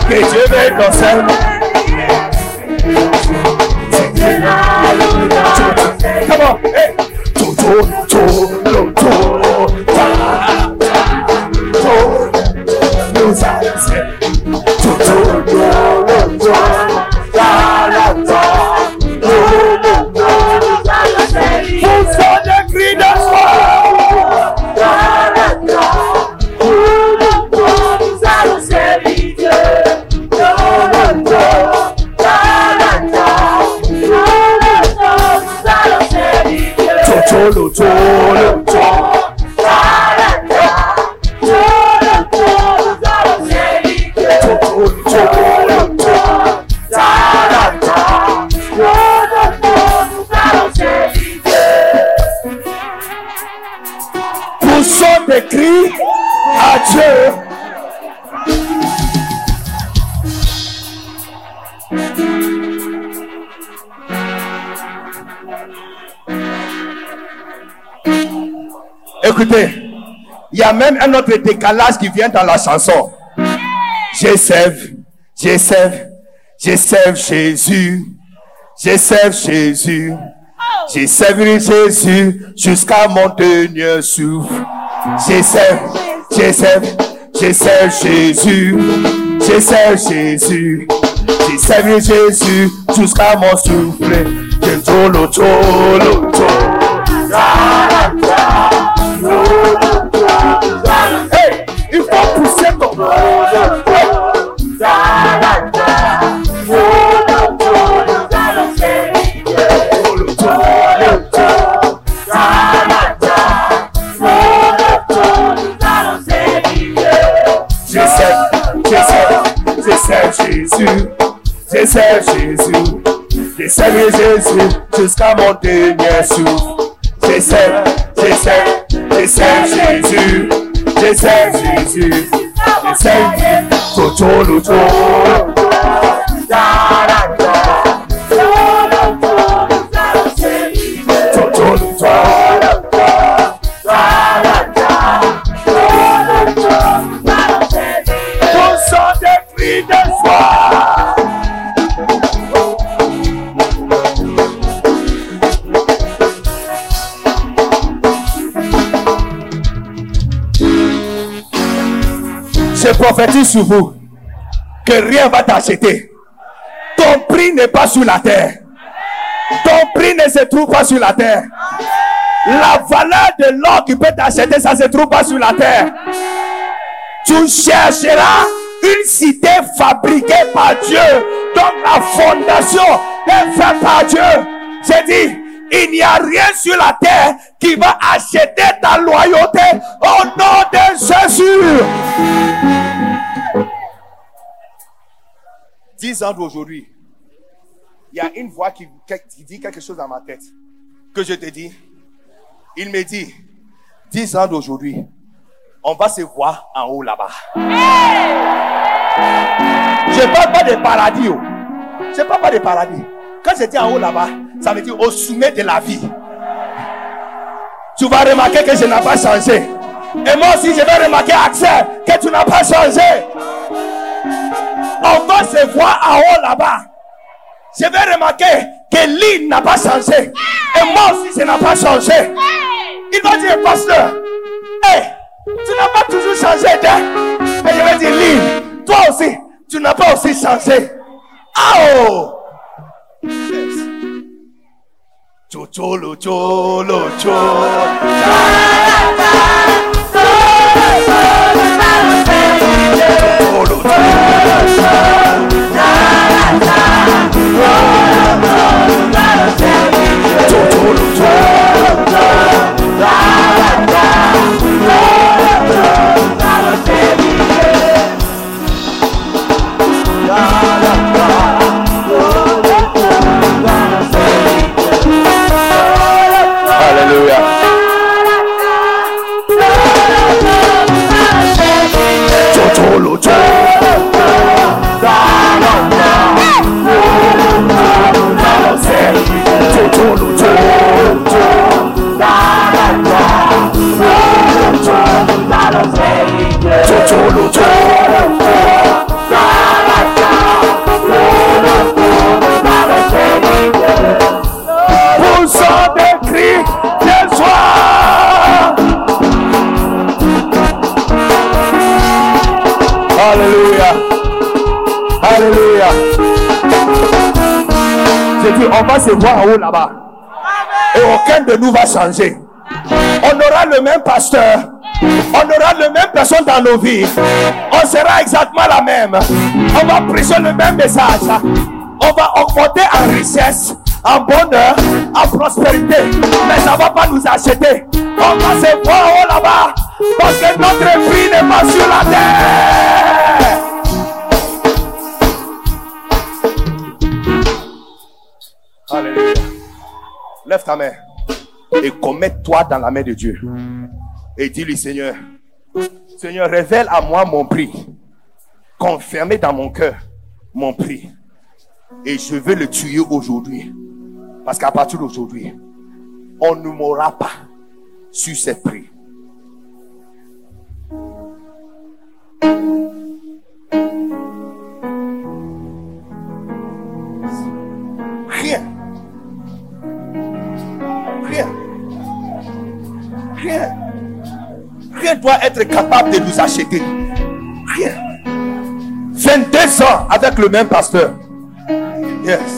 S2: Que Dieu me donne ces mots. C'est Dieu là, nous allons servir. Comment? Hey. To, to, to, to, to, ta, ta, to. Nous allons servir. Cholo, cholo, cholo. Poussons des cris à Dieu. Écoutez, il y a même un autre décalage qui vient dans la chanson. Je sève, je sève, je sève Jésus, je sève Jésus, je sève Jésus jusqu'à mon dernier souffle. Je sève, je sève, je sève Jésus, je sève Jésus, je sève Jésus jusqu'à mon souffle. Je tolo, tolo, tolo. Jésus, je sais Jésus, je sais Jésus jusqu'à mon dernier souffle. Je j'essaie, j'essaie, j'essaie Jésus, j'essaie Jésus, j'essaie. Toto, Luto. Prophétise sur vous que rien va t'acheter. Ton prix n'est pas sur la terre. Ton prix ne se trouve pas sur la terre. La valeur de l'or qui peut t'acheter, ça ne se trouve pas sur la terre. Tu chercheras une cité fabriquée par Dieu, dont la fondation est faite par Dieu. J'ai dit, il n'y a rien sur la terre qui va acheter ta loyauté au nom de Jésus. Dix ans d'aujourd'hui, il y a une voix qui, qui dit quelque chose dans ma tête. Que je te dis, il me dit, dix ans d'aujourd'hui, on va se voir en haut là-bas. Je parle pas de paradis. oh. Je parle pas de paradis. Quand j'étais en haut là-bas, ça veut dire au sommet de la vie. Tu vas remarquer que je n'ai pas changé. Et moi aussi, je vais remarquer, Axel, que tu n'as pas changé. On va se voir en haut là-bas. Je vais remarquer que l'île n'a pas changé. Et moi aussi, je n'ai pas changé. Il va dire, pasteur, hey, tu n'as pas toujours changé. Hein? Et je vais dire, l'île, toi aussi, tu n'as pas aussi changé. Oh! Cholo, cholo. Cholo, cholo, là-bas. Et aucun de nous va changer. On aura le même pasteur. On aura le même personne dans nos vies. On sera exactement la même. On va prêcher le même message. On va augmenter en richesse, en bonheur, en prospérité. Mais ça ne va pas nous acheter. On va se voir haut là-bas. Parce que notre prix n'est pas sur la terre. Ta main et commets-toi dans la main de Dieu. Et dis-lui, Seigneur, Seigneur, révèle à moi mon prix. Confirmez dans mon cœur mon prix. Et je veux le tuer aujourd'hui. Parce qu'à partir d'aujourd'hui, on ne mourra pas sur ces prix. Être capable de nous acheter. Rien. 22 ans avec le même pasteur. Yes.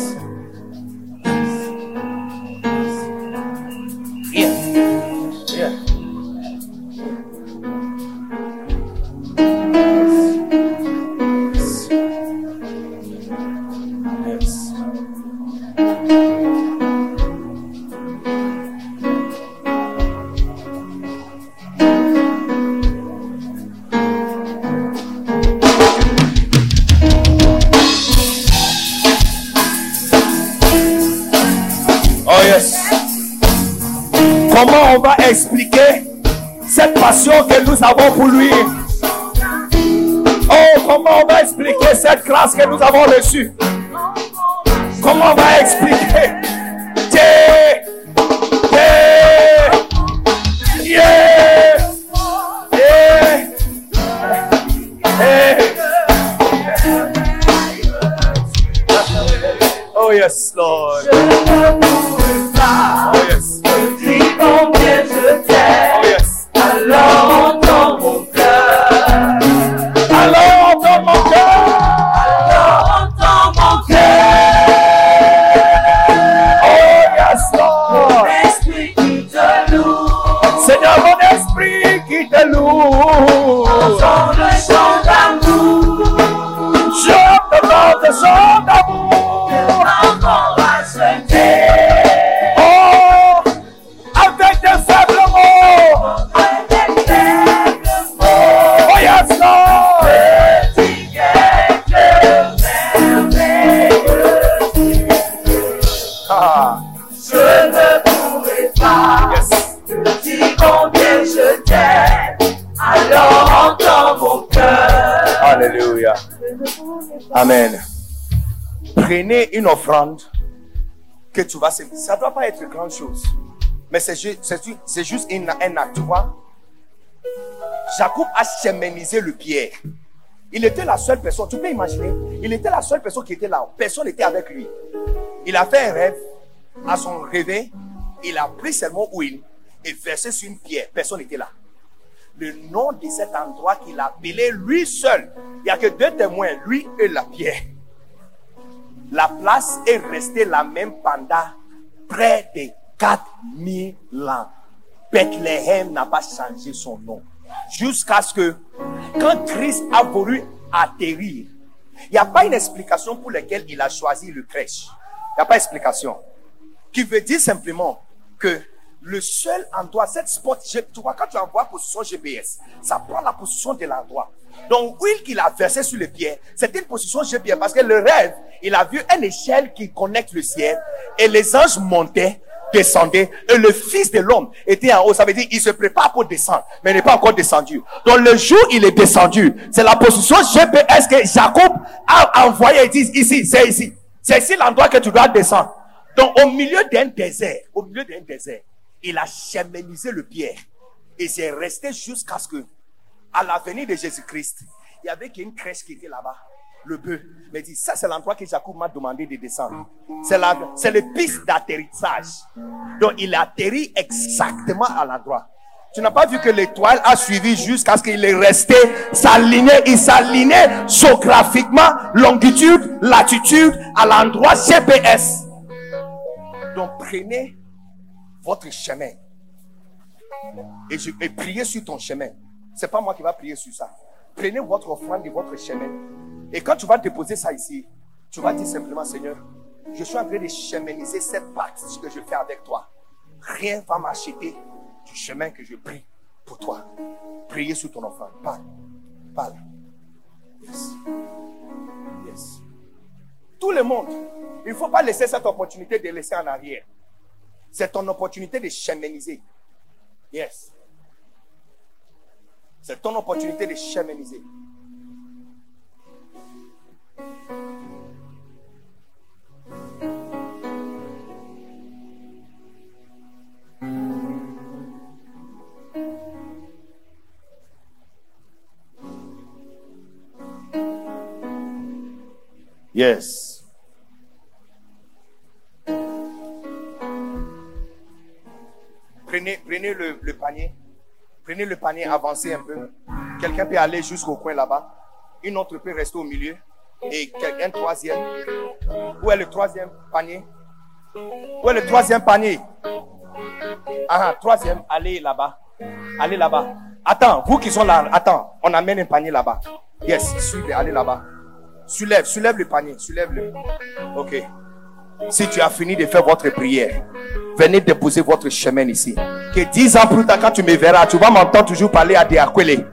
S2: Nous avons reçue. Comment on va expliquer? Yeah, yeah, yeah, yeah. Oh yes, Lord. Une offrande que tu vas servir. Ça doit pas être grande chose. Mais c'est ju- c'est ju- c'est juste une- un acte. Jacob a chemisé le pierre. Il était la seule personne. Tu peux imaginer? Il était la seule personne qui était là. Personne n'était avec lui. Il a fait un rêve. À son réveil, il a pris seulement huile et versé sur une pierre. Personne n'était là le nom de cet endroit qu'il a appelé lui seul. Il n'y a que deux témoins, lui et la pierre. La place est restée la même pendant près de 4000 ans. Bethléem n'a pas changé son nom. Jusqu'à ce que, quand Christ a voulu atterrir, il n'y a pas une explication pour laquelle il a choisi le crèche. Il n'y a pas d'explication. Qui veut dire simplement que le seul endroit, cette spot, tu vois, quand tu envoies position GPS, ça prend la position de l'endroit. Donc, l'huile qu'il a versée sur le pied, c'était une position GPS parce que le rêve, il a vu une échelle qui connecte le ciel et les anges montaient, descendaient et le fils de l'homme était en haut. Ça veut dire, il se prépare pour descendre, mais n'est pas encore descendu. Donc, le jour il est descendu, c'est la position GPS que Jacob a envoyé. Il dit, ici, c'est ici. C'est ici l'endroit que tu dois descendre. Donc, au milieu d'un désert, au milieu d'un désert, il a chemisé le pierre. Et c'est resté jusqu'à ce que, à la venue de Jésus-Christ, il y avait une crèche qui était là-bas. Le bœuf. Mais il dit, ça, c'est l'endroit que Jacob m'a demandé de descendre. C'est la, c'est le piste d'atterrissage. Donc, il a atterri exactement à l'endroit. Tu n'as pas vu que l'étoile a suivi jusqu'à ce qu'il est resté s'aligner. Il s'alignait géographiquement, longitude, latitude, à l'endroit GPS. Donc, prenez votre chemin. Et, je, et priez sur ton chemin. C'est pas moi qui va prier sur ça. Prenez votre offrande de votre chemin. Et quand tu vas déposer ça ici, tu vas dire simplement, Seigneur, je suis en train de cheminiser cette partie que je fais avec toi. Rien va m'acheter du chemin que je prie pour toi. Priez sur ton offrande. Parle. Parle. Yes. Yes. Tout le monde. Il ne faut pas laisser cette opportunité de laisser en arrière. C'est ton opportunité de cheminiser. Yes. C'est ton opportunité de cheminiser. Yes. Prenez, prenez le panier. Prenez le panier, avancez un peu. Quelqu'un peut aller jusqu'au coin là-bas. Une autre peut rester au milieu. Et un troisième. Où est le troisième panier? Où est le troisième panier? Ah, troisième, allez là-bas. Allez là-bas. Attends, vous qui sont là, attends, on amène un panier là-bas. Yes, suivez, allez là-bas. Soulève, soulève le panier, soulève-le. Ok. Si tu as fini de faire votre prière, venez déposer votre chemin ici. Que dix ans plus tard, quand tu me verras, tu vas m'entendre toujours parler à des Akwele,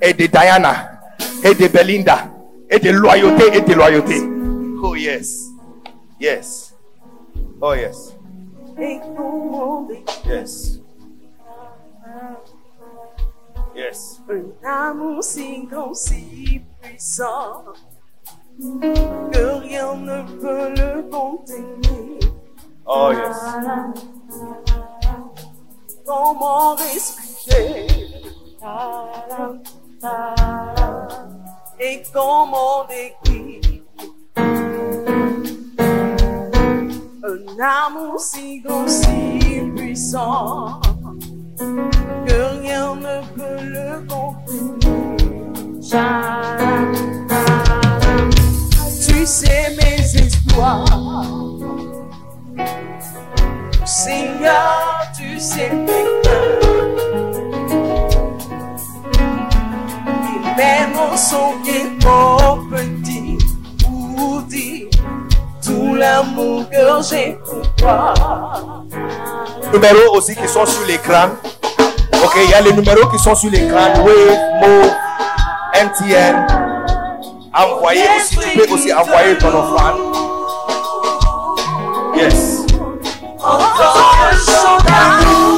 S2: et de Diana, et de Belinda, et de loyauté, et de loyauté. Oh yes. Yes. Oh yes. Yes. Yes.
S3: Un amour que rien ne peut le contenir.
S2: Oh, yes.
S3: Comment expliquer et comment décrire? Un amour si grand, si puissant que rien ne peut le contenir. Sais mes espoirs, Seigneur, tu sais mes cœurs. Et même en son trop petit pour dire tout l'amour que j'ai pour toi.
S2: Numéros aussi qui sont sur l'écran. Ok, il y a les numéros qui sont sur l'écran. Wave, Move, MTN. Envoyez aussi, tu peux aussi envoyer ton offrande. Yes.
S3: Encore un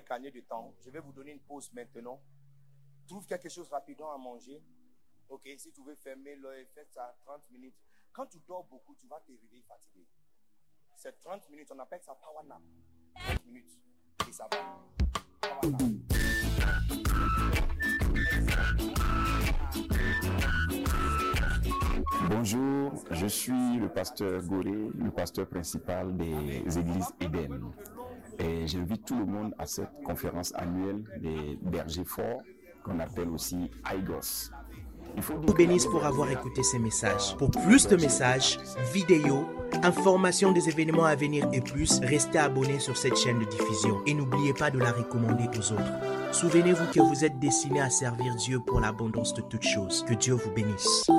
S2: Voulait gagner du temps, je vais vous donner une pause maintenant. Trouve quelque chose rapidement à manger. Ok, si tu veux fermer l'œil, faites ça 30 minutes. Quand tu dors beaucoup, tu vas te réveiller fatigué. C'est 30 minutes, on appelle ça power nap. 30 minutes. Et ça va. Power.
S4: Bonjour, je suis le pasteur Goré, le pasteur principal des églises Eden. Et j'invite tout le monde à cette conférence annuelle des bergers forts, qu'on appelle aussi IGOS. Il faut
S1: vous bénisse pour avoir écouté ces messages. Pour plus de messages, vidéos, informations des événements à venir et plus, restez abonnés sur cette chaîne de diffusion et n'oubliez pas de la recommander aux autres. Souvenez-vous que vous êtes destiné à servir Dieu pour l'abondance de toutes choses. Que Dieu vous bénisse.